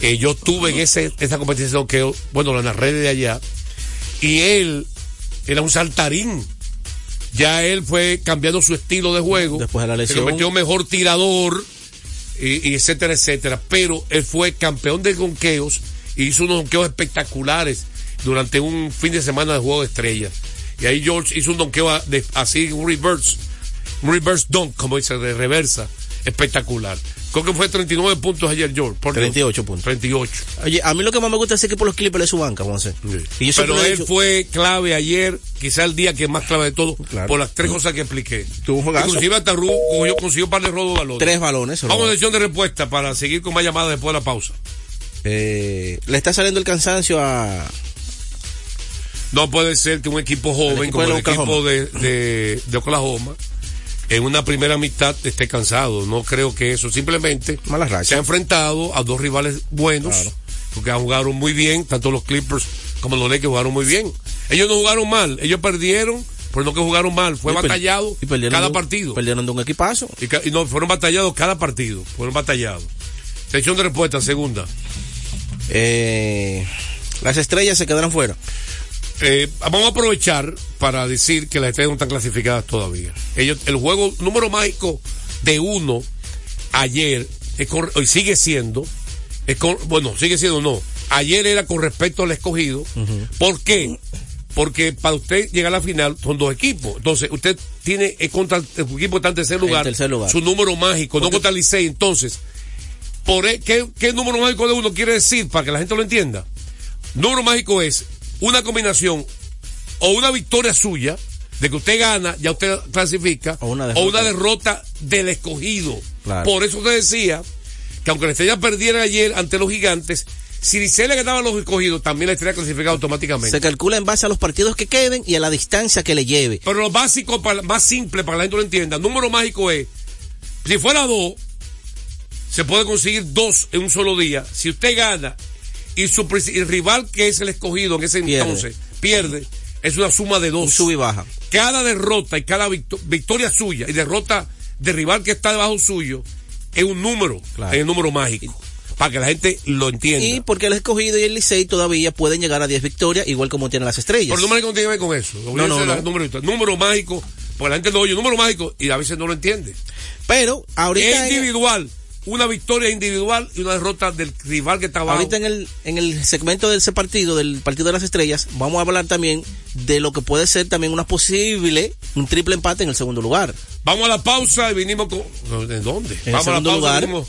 Eh, yo estuve en ese, esa competencia de donqueo, bueno, la narré de allá, y él era un saltarín. Ya él fue cambiando su estilo de juego. Después de la Se lesión. convirtió en mejor tirador, y, y etcétera, etcétera. Pero él fue campeón de donqueos y hizo unos donqueos espectaculares durante un fin de semana de juego de estrellas. Y ahí George hizo un donqueo así, un reverse, un reverse dunk, como dice, de reversa, espectacular. Creo que fue 39 puntos ayer, George. por 38 puntos. 38. Oye, a mí lo que más me gusta es que por los Clippers es su banca, José. Y yo siempre Pero él dicho- fue clave ayer, quizá el día que más clave de todo, por las tres cosas que expliqué. Tuvo un. Inclusive hasta Ru cogió, consiguió un par de robos de balones. Tres balones. Vamos a sesión de respuesta para seguir con más llamadas después de la pausa. Eh, le está saliendo el cansancio a. No puede ser que un equipo joven equipo como el equipo de, de, de Oklahoma en una primera mitad esté cansado. No creo que eso. Simplemente se ha enfrentado a dos rivales buenos porque han jugaron muy bien, tanto los Clippers como los Lakers jugaron muy bien. Ellos no jugaron mal, ellos perdieron, pero no que jugaron mal, fue Y batallado y perdieron cada de partido. Perdieron de un equipazo. Y no, fueron batallados cada partido, fueron batallados. Sección de respuesta, segunda. Eh, las estrellas se quedaron fuera. Eh, vamos a aprovechar para decir que las estrellas no están clasificadas todavía. Ellos, el juego número mágico de uno ayer es con- hoy sigue siendo, es con- bueno, sigue siendo no. Ayer era con respecto al escogido. ¿Por qué? Porque para usted llegar a la final son dos equipos. Entonces, usted tiene es contra el equipo que está en tercer lugar, tercer lugar. su número mágico, no contra el Licey. Entonces, por e- ¿qué, ¿qué número mágico de uno quiere decir para que la gente lo entienda? Número mágico es una combinación o una victoria suya, de que usted gana, ya usted clasifica, o una derrota. derrota, del escogido. Claro. Por eso usted decía que aunque la estrella perdiera ayer ante los gigantes, si Licey le ganaba a los escogidos, también la estrella clasificaba automáticamente. Se calcula en base a los partidos que queden y a la distancia que le lleve. Pero lo básico, para, más simple para que la gente lo entienda, número mágico es, si fuera dos, se puede conseguir dos en un solo día. Si usted gana y su rival que es el escogido en ese Pierde. entonces pierde, es una suma de dos. sub y baja. Cada derrota y cada victo- victoria suya y derrota de rival que está debajo suyo es un número, Claro. es un número mágico. Para que la gente lo entienda. Y porque el escogido y el Licey todavía pueden llegar a 10 victorias, igual como tienen las estrellas. Pero el no tiene que ver con eso. No, no, número mágico, porque la gente lo oye, número mágico, y a veces no lo entiende. Pero ahorita es individual. Una victoria individual y una derrota del rival que está abajo. Ahorita en el, en el segmento de ese partido, del partido de las estrellas, vamos a hablar también de lo que puede ser también una posible, un triple empate en el segundo lugar. Vamos a la pausa y vinimos con. ¿De dónde? el Vamos a la segundo pausa lugar. vinimos,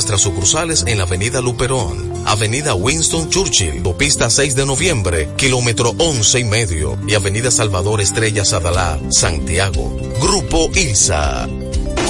nuestras sucursales en la Avenida Luperón, Avenida Winston Churchill, Autopista 6 de Noviembre, kilómetro 11 y medio, y Avenida Salvador Estrellas Adalá, Santiago. Grupo ILSA.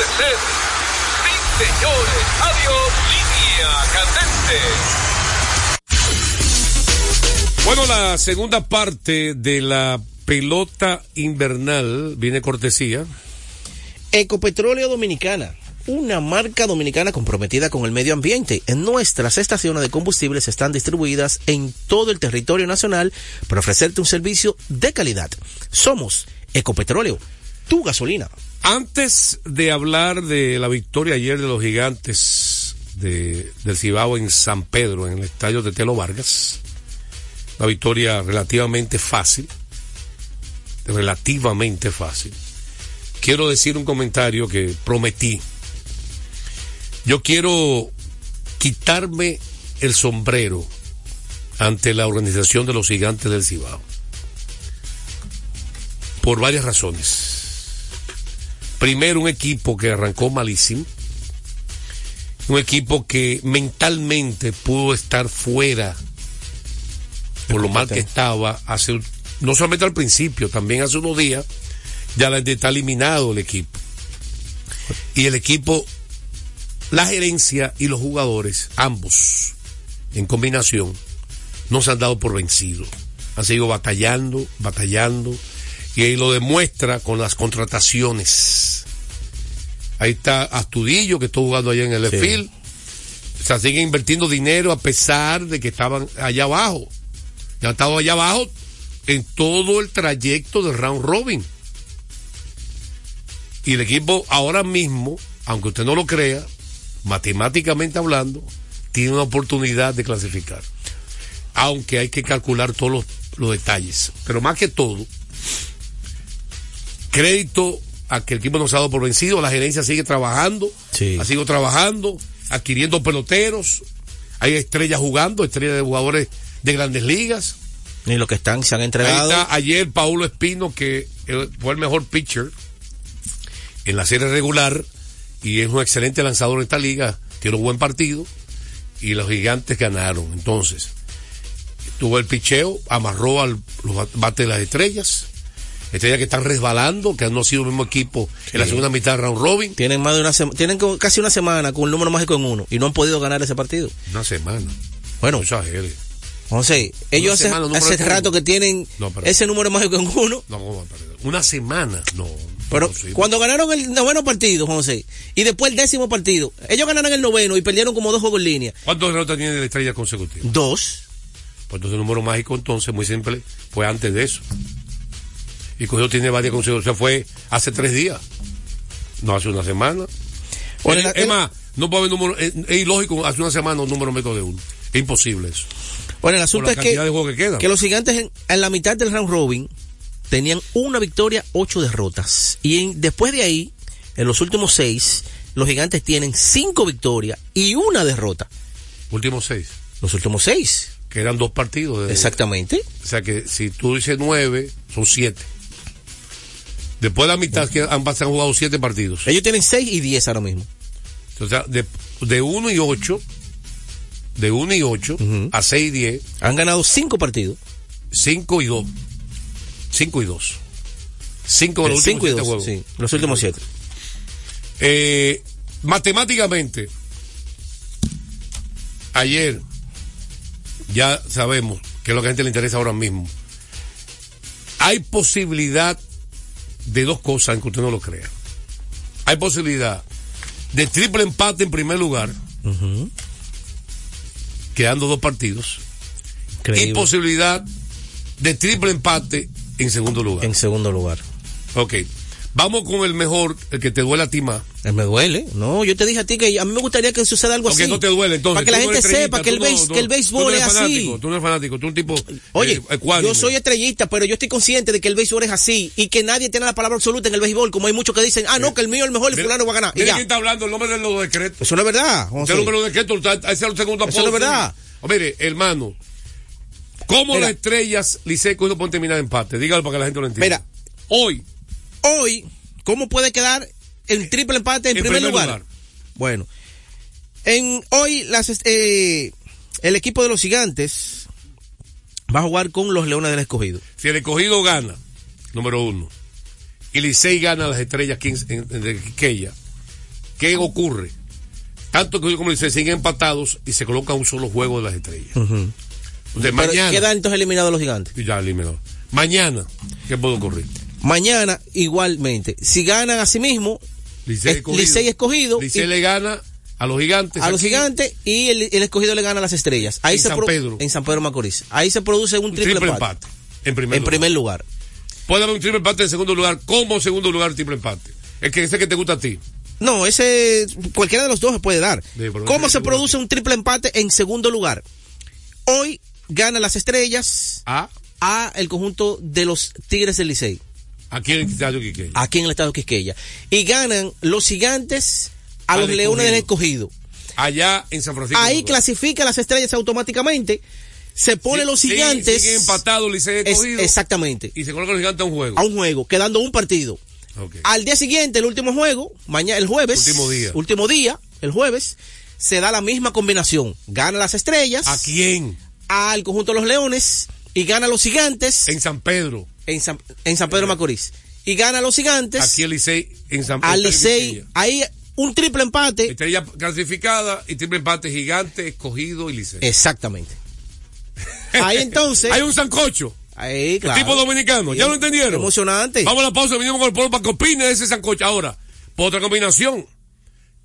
Puede ser. Sí, señores. Adiós. Línea candente. Bueno, la segunda parte de la pelota invernal viene cortesía. Ecopetróleo Dominicana, una marca dominicana comprometida con el medio ambiente. En nuestras estaciones de combustibles están distribuidas en todo el territorio nacional para ofrecerte un servicio de calidad. Somos Ecopetróleo, tu gasolina. Antes de hablar de la victoria ayer de los gigantes de, del Cibao en San Pedro, en el estadio de Telo Vargas, una victoria relativamente fácil, relativamente fácil. Quiero decir un comentario que prometí. Yo quiero quitarme el sombrero ante la organización de los gigantes del Cibao. Por varias razones. Primero, un equipo que arrancó malísimo. Un equipo que mentalmente pudo estar fuera por lo mal que estaba hace no solamente al principio, también hace unos días, ya está eliminado el equipo. Y el equipo, la gerencia y los jugadores, ambos, en combinación, no se han dado por vencidos. Han seguido batallando, batallando, y ahí lo demuestra con las contrataciones. Ahí está Astudillo, que está jugando allá en el Sí. Field, O sea, siguen invirtiendo dinero a pesar de que estaban allá abajo. Ya han estado allá abajo en todo el trayecto del round robin. Y el equipo ahora mismo, aunque usted no lo crea, matemáticamente hablando, tiene una oportunidad de clasificar. Aunque hay que calcular todos los, los detalles. Pero más que todo, crédito a que el equipo no se ha dado por vencido, la gerencia sigue trabajando, ha seguido trabajando, adquiriendo peloteros, hay estrellas jugando, estrellas de jugadores de grandes ligas. Ni los que están se han Ahí entregado. está ayer Paulo Espino, que eh, fue el mejor pitcher en la serie regular y es un excelente lanzador en esta liga, tiene un buen partido y los gigantes ganaron. Entonces, tuvo el picheo, amarró al los bat- bates de las estrellas, estrellas que están resbalando, que no han sido el mismo equipo en la segunda mitad de round robin. Tienen más de una sema- tienen casi una semana con el número mágico en uno y no han podido ganar ese partido. Una semana. Bueno. José, ellos hace, semana, hace rato que tienen No, ese número mágico en uno. No. Una semana, no. Pero cuando ganaron el noveno partido, José, y después el décimo partido, ellos ganaron el noveno y perdieron como dos juegos en línea. ¿Cuántos derrotas tiene de estrellas consecutivas? Dos. Pues entonces el número mágico entonces, muy simple, fue antes de eso. Y Cogió tiene varias sea, fue hace tres días, no hace una semana. Es, más, no puede haber número, es, es ilógico hace una semana un número médico de uno. Es imposible eso. Bueno, el asunto es que, que quedan. que los gigantes en, en la mitad del round robin tenían una victoria, ocho derrotas. Y en- después de ahí, en los últimos seis, los gigantes tienen cinco victorias y una derrota. Últimos seis. Los últimos seis. Que eran dos partidos. de- Exactamente. O sea que si tú dices nueve, son siete. Después de la mitad que ambas han jugado siete partidos. Ellos tienen seis y diez ahora mismo. O sea, de, de 1 y 8, de 1 y 8 a 6 y 10. Han ganado cinco partidos. 5 y 2. 5 y 2. 5 de los Cinco y últimos siete dos, sí, los últimos siete. Eh, matemáticamente, ayer ya sabemos que es lo que a la gente le interesa ahora mismo. Hay posibilidad de dos cosas, aunque usted no lo crea. Hay posibilidad de triple empate en primer lugar, quedando dos partidos, y posibilidad de triple empate en segundo lugar. En segundo lugar. Ok. Vamos con el mejor, el que te duele a ti más. Eh, Me duele. No, yo te dije a ti que a mí me gustaría que suceda algo Porque así. no te duele, entonces. Para que la no gente sepa que el, no- béis- no- que el tú béisbol no es eres así. fanático, Tú no eres fanático, tú eres un tipo. Oye, eh, yo soy estrellista, pero yo estoy consciente de que el béisbol es así y que nadie tiene la palabra absoluta en el béisbol, como hay muchos que dicen, ah, no, que el mío es el mejor Mira- fulano va a ganar. Y ya. quién está hablando, el nombre de los decretos. Eso no es verdad. José. el número de decretos, está- ese es el segundo Eso no es apodo. verdad. Oh, mire, hermano, ¿cómo Mira. las estrellas Licey cogido pueden terminar empate? Dígalo para que la gente lo entienda. Mira, hoy, Hoy, ¿cómo puede quedar el triple empate en, En primer, primer lugar? lugar. Bueno, en hoy las, eh, el equipo de los gigantes va a jugar con los Leones del Escogido. si el escogido gana, número uno, y Licey gana las estrellas aquí en, en- Quiqueya, ¿qué ocurre? Tanto que como Licey siguen empatados y se coloca un solo juego de las estrellas. Entonces, Pero mañana. quedan entonces eliminados los gigantes. Ya, eliminado. Mañana, ¿qué puede ocurrir? Mañana, igualmente, si ganan a sí mismo, Licey escogido. Licey escogido Licey y- le gana a los gigantes. a los gigantes y el, el escogido le gana a las estrellas. Ahí En se San Pedro. En San Pedro Macorís. Ahí se produce un Un triple, triple empate. empate. En primer En lugar. primer lugar. Puede haber un triple empate en segundo lugar. como segundo lugar triple empate? Es que ese que te gusta a ti. No, ese cualquiera de los dos se puede dar. ¿Cómo se produce un triple empate en segundo lugar? Hoy gana las estrellas a, el conjunto de los Tigres del Licey, Aquí en el Estadio Quiqueya. aquí en el estado de Quisqueya. Y ganan los gigantes a Al los Leones del Escogido. Allá en San Francisco. Ahí clasifica las estrellas automáticamente. Se pone Sí, los gigantes. siguen empatados Licey Es- escogido. exactamente. Y se colocan los gigantes a un juego. A un juego, quedando un partido. Al día siguiente, el último juego, mañana, el jueves. Último día. Último día, el jueves, se da la misma combinación. Gana las estrellas. ¿A quién? Al conjunto de los leones. Y gana los gigantes. En San Pedro. En San, en San Pedro Macorís. Y gana los gigantes. Aquí el Licey en San al Estadio Licey. Ahí un triple empate. Estrella clasificada y triple empate gigante, escogido y Licey. Exactamente. Ahí entonces. Hay un sancocho. Ahí, claro. Tipo dominicano. ¿Ya lo entendieron? Emocionante. Vamos a la pausa, venimos con el pueblo para que opine de ese sancocho. Ahora, por otra combinación,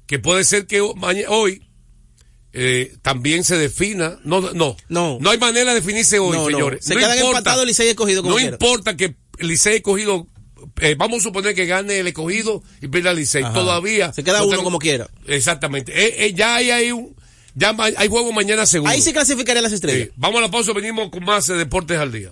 que puede ser que hoy eh, también se defina. No, no, no. No hay manera de definirse hoy, No, no. señores. Se no quedan empatados Licey Escogido como No quiera. importa que Licey escogido, eh, vamos a suponer que gane el escogido y pierda el Licey. Todavía. Se queda no uno tengo- como quiera. Exactamente. Eh, eh, ya hay, hay un, ya hay juego mañana seguro. Ahí se clasificarían las estrellas. Vamos a la pausa, venimos con más eh, deportes al día.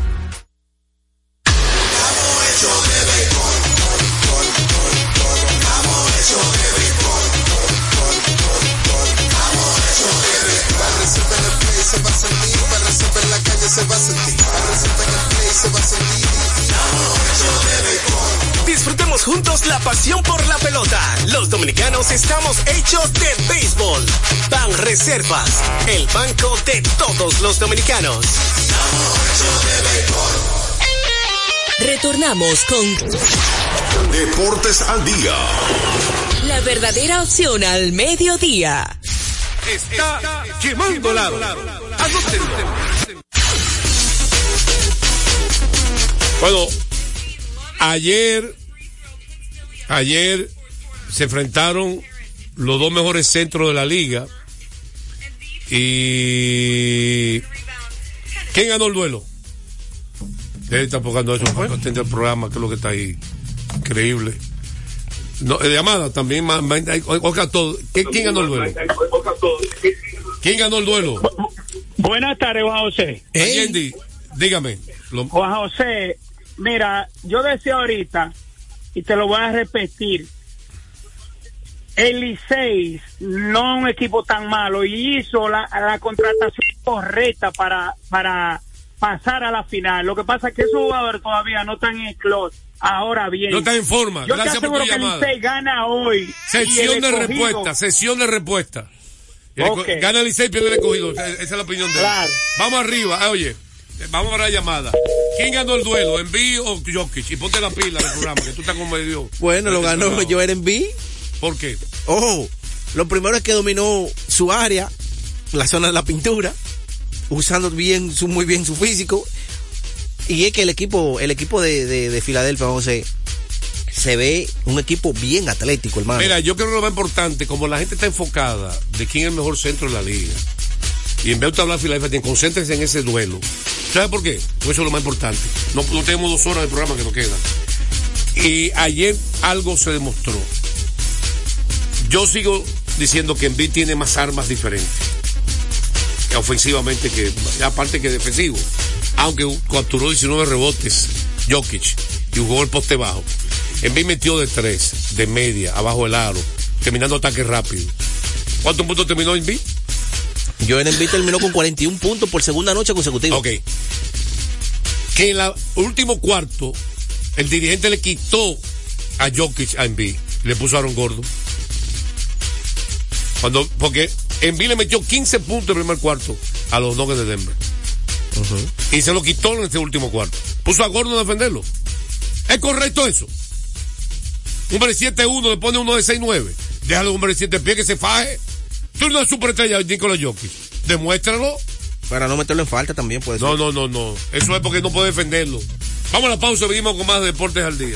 Juntos la pasión por la pelota. Los dominicanos estamos hechos de béisbol. Ban Reservas, el banco de todos los dominicanos. Retornamos con Deportes al día. la verdadera opción al mediodía. Está quemando lado. Bueno, ayer, ayer se enfrentaron los dos mejores centros de la liga y ¿quién ganó el duelo? Él está enfocando eso, para atender el programa, que es lo que está ahí. Increíble. No, eh, llamada también, ma- ma- hay- oiga todo. ¿Quién, quién ganó el duelo? ¿Quién ganó el duelo? Buenas tardes, Juan José. Allende, dígame. Lo- Juan José, mira, yo decía ahorita, y te lo voy a repetir, el Licey no es un equipo tan malo y hizo la, la contratación correcta para, para pasar a la final. Lo que pasa es que esos jugadores todavía no están en close. Ahora bien. No está en forma. Yo Gracias te por tu que llamada. Licey gana hoy. Sesión de escogido- respuesta, sesión de respuesta. Y el Ok. co- Gana el Licey, pierde el escogido. Esa esa es la opinión de él. Claro. Vamos arriba. Ah, oye, vamos a la llamada. ¿Quién ganó el duelo? ¿Enví o Jokic? Y ponte la pila del programa, que tú estás como medio. Bueno, lo ganó Bravo. Joel Embiid. ¿Por qué? Ojo, lo primero es que dominó su área, la zona de la pintura, usando bien su, muy bien su físico. Y es que el equipo, el equipo de, de, de Filadelfia, José, se ve un equipo bien atlético, hermano. Mira, yo creo que lo más importante, como la gente está enfocada de quién es el mejor centro de la liga, y en vez de hablar de Filadelfia, concéntrense en ese duelo. ¿Sabes por qué? Porque eso es lo más importante. No, no tenemos dos horas de programa que nos quedan. Y ayer algo se demostró. Yo sigo diciendo que Embiid tiene más armas diferentes. Ofensivamente que, aparte que defensivo. Aunque capturó 19 rebotes, Jokic, y jugó el poste bajo. Embiid metió de tres, de media, abajo del aro, terminando ataque rápido. ¿Cuántos puntos terminó Embiid? Joel Embiid terminó con 41 puntos por segunda noche consecutiva. Ok. Que en el último cuarto, el dirigente le quitó a Jokic a Embiid. Le puso a Aaron Gordo. Cuando, porque Embiid le metió 15 puntos en el primer cuarto a los Nuggets de Denver. Y se lo quitó en este último cuarto. Puso a Gordon a defenderlo. ¿Es correcto eso? Un hombre de 7-1 le pone uno de 6-9. Déjalo un hombre de 7 pies que se faje. Tú eres una superestrella, Nicolás Jokic. Demuéstralo. Para no meterlo en falta también puede ser. No, no, no, no. Eso es porque no puede defenderlo. Vamos a la pausa, venimos con más deportes al día.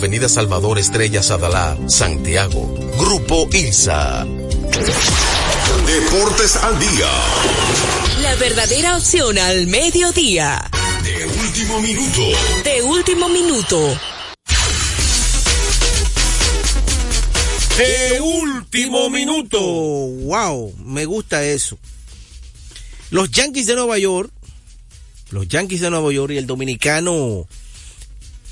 Avenida Salvador Estrella Sadalá, Santiago. Grupo ILSA. Deportes al día. La verdadera opción al mediodía. De último minuto. De último minuto. De último minuto. Wow, me gusta eso. Los Yankees de Nueva York, los Yankees de Nueva York y el dominicano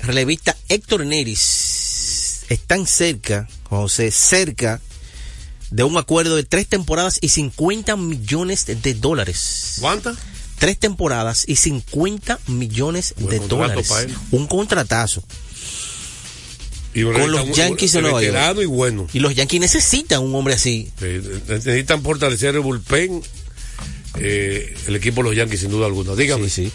relevista Héctor Neris están cerca, José, cerca de un acuerdo de tres temporadas y 50 millones de dólares. ¿Cuántas? Tres temporadas y 50 millones de dólares. Un contratazo. Y con los Yankees de Nueva York. y bueno. Y los Yankees necesitan un hombre así. Sí, necesitan fortalecer el bullpen. eh, el equipo de los Yankees, sin duda alguna. Dígame. Sí, sí.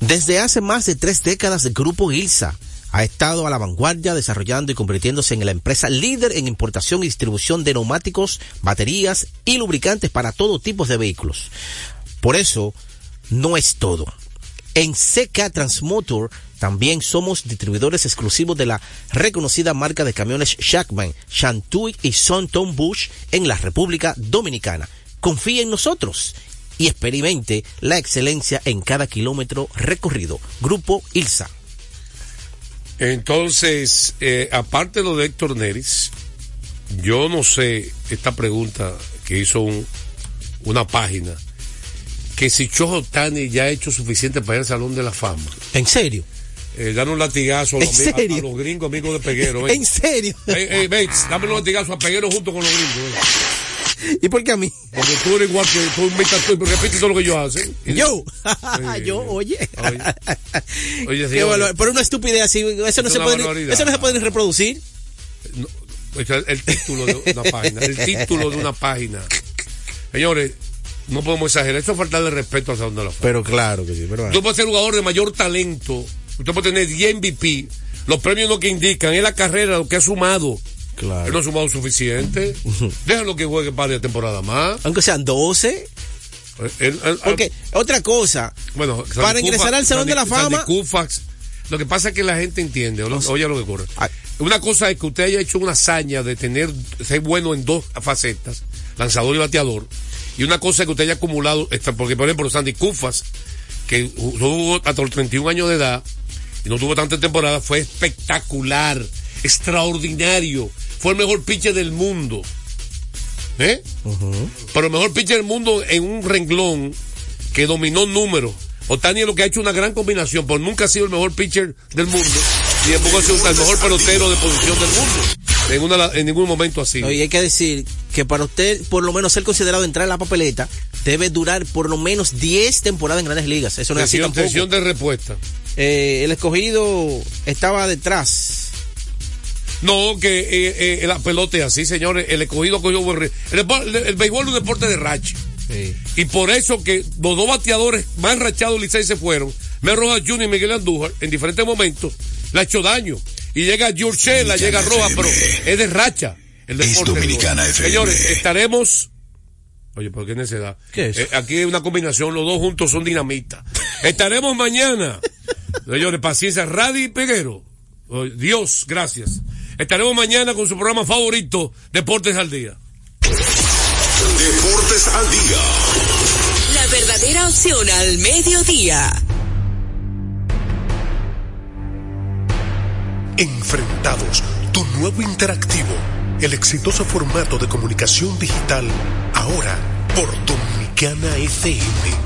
Desde hace más de tres décadas, el grupo ILSA ha estado a la vanguardia desarrollando y convirtiéndose en la empresa líder en importación y distribución de neumáticos, baterías y lubricantes para todo tipo de vehículos. Por eso, no es todo. En CK Transmotor también somos distribuidores exclusivos de la reconocida marca de camiones Shackman, Shantui y Sonton Bush en la República Dominicana. Confíe en nosotros y experimente la excelencia en cada kilómetro recorrido. Grupo ILSA. Entonces, eh, aparte de lo de Héctor Neris, yo no sé esta pregunta que hizo un- una página, que si Chojo Tani ya ha hecho suficiente para ir al Salón de la Fama. ¿En serio? Eh, dan un latigazo a los, ¿En a- a- serio? los gringos amigos de Peguero. ven. ¿En serio? Ey, ey, Bates, dame un latigazo a Peguero junto con los gringos. ven. ¿Y por qué a mí? Porque tú eres igual que tú imitas, tú repites todo lo que yo hacen. Y- Yo, Oye, yo, oye. Oye, Qué señores, valor- Pero una estupidez así, eso no, se puede, ni- eso no se puede ni reproducir. Pues, el, título de una página, el título de una página. Señores, no podemos exagerar, eso es faltarle respeto al Salón de la Fama. Pero claro que sí, pero Usted puede ser jugador de mayor talento, usted puede tener 10 MVP, los premios lo que indican es la carrera, lo que ha sumado. Claro. Él no ha sumado suficiente. Déjalo que juegue par de temporada más. Aunque sean 12. Él- él- Porque, otra cosa, bueno, para ingresar al Salón de la Fama- Koufax, lo que pasa es que la gente entiende, o lo- oye lo que ocurre. Una cosa es que usted haya hecho una hazaña de tener, ser bueno en dos facetas, lanzador y bateador, y una cosa es que usted haya acumulado, porque por ejemplo Sandy Koufax, que jugó hasta los 31 años de edad, y no tuvo tanta temporada, fue espectacular, extraordinario, fue el mejor pitcher del mundo. ¿Eh? Pero el mejor pitcher del mundo en un renglón que dominó números. Otani es lo que ha hecho una gran combinación, pero nunca ha sido el mejor pitcher del mundo, y tampoco ha sido el mejor pelotero de posición del mundo. En, una- en ningún momento así. y hay que decir que para usted, por lo menos ser considerado entrar en la papeleta, debe durar por lo menos 10 temporadas en grandes ligas. Eso no es así tampoco. de respuesta. Eh, el escogido estaba detrás. No, que eh, eh, la pelota es así, señores. El escogido cogió buen el, el, el béisbol es un deporte de racha. Y por eso que los dos bateadores más rachados Licey se fueron, Mel Rojas Jr. y Miguel Andújar, en diferentes momentos, le ha hecho daño. Y llega Giorgela, llega Rojas, pero es de racha. El Es deporte. Dominicana FM. Señores, estaremos. Oye, ¿por qué necedad? ¿Qué es? Eh, aquí hay una combinación, los dos juntos son dinamita. estaremos mañana. Señores, paciencia, Radio y Peguero. Oh, Dios, gracias. Estaremos mañana con su programa favorito, Deportes al Día. Deportes al día. La La verdadera opción al mediodía. Enfrentados, tu nuevo interactivo, el exitoso formato de comunicación digital, ahora por Dominicana FM.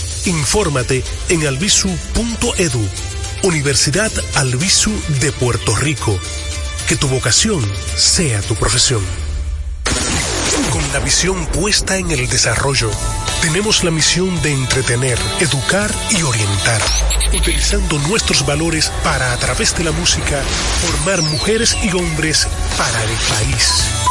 Infórmate en albisu.edu, Universidad Albisu de Puerto Rico. Que tu vocación sea tu profesión. Con la visión puesta en el desarrollo, tenemos la misión de entretener, educar y orientar, utilizando nuestros valores para, a través de la música, formar mujeres y hombres para el país.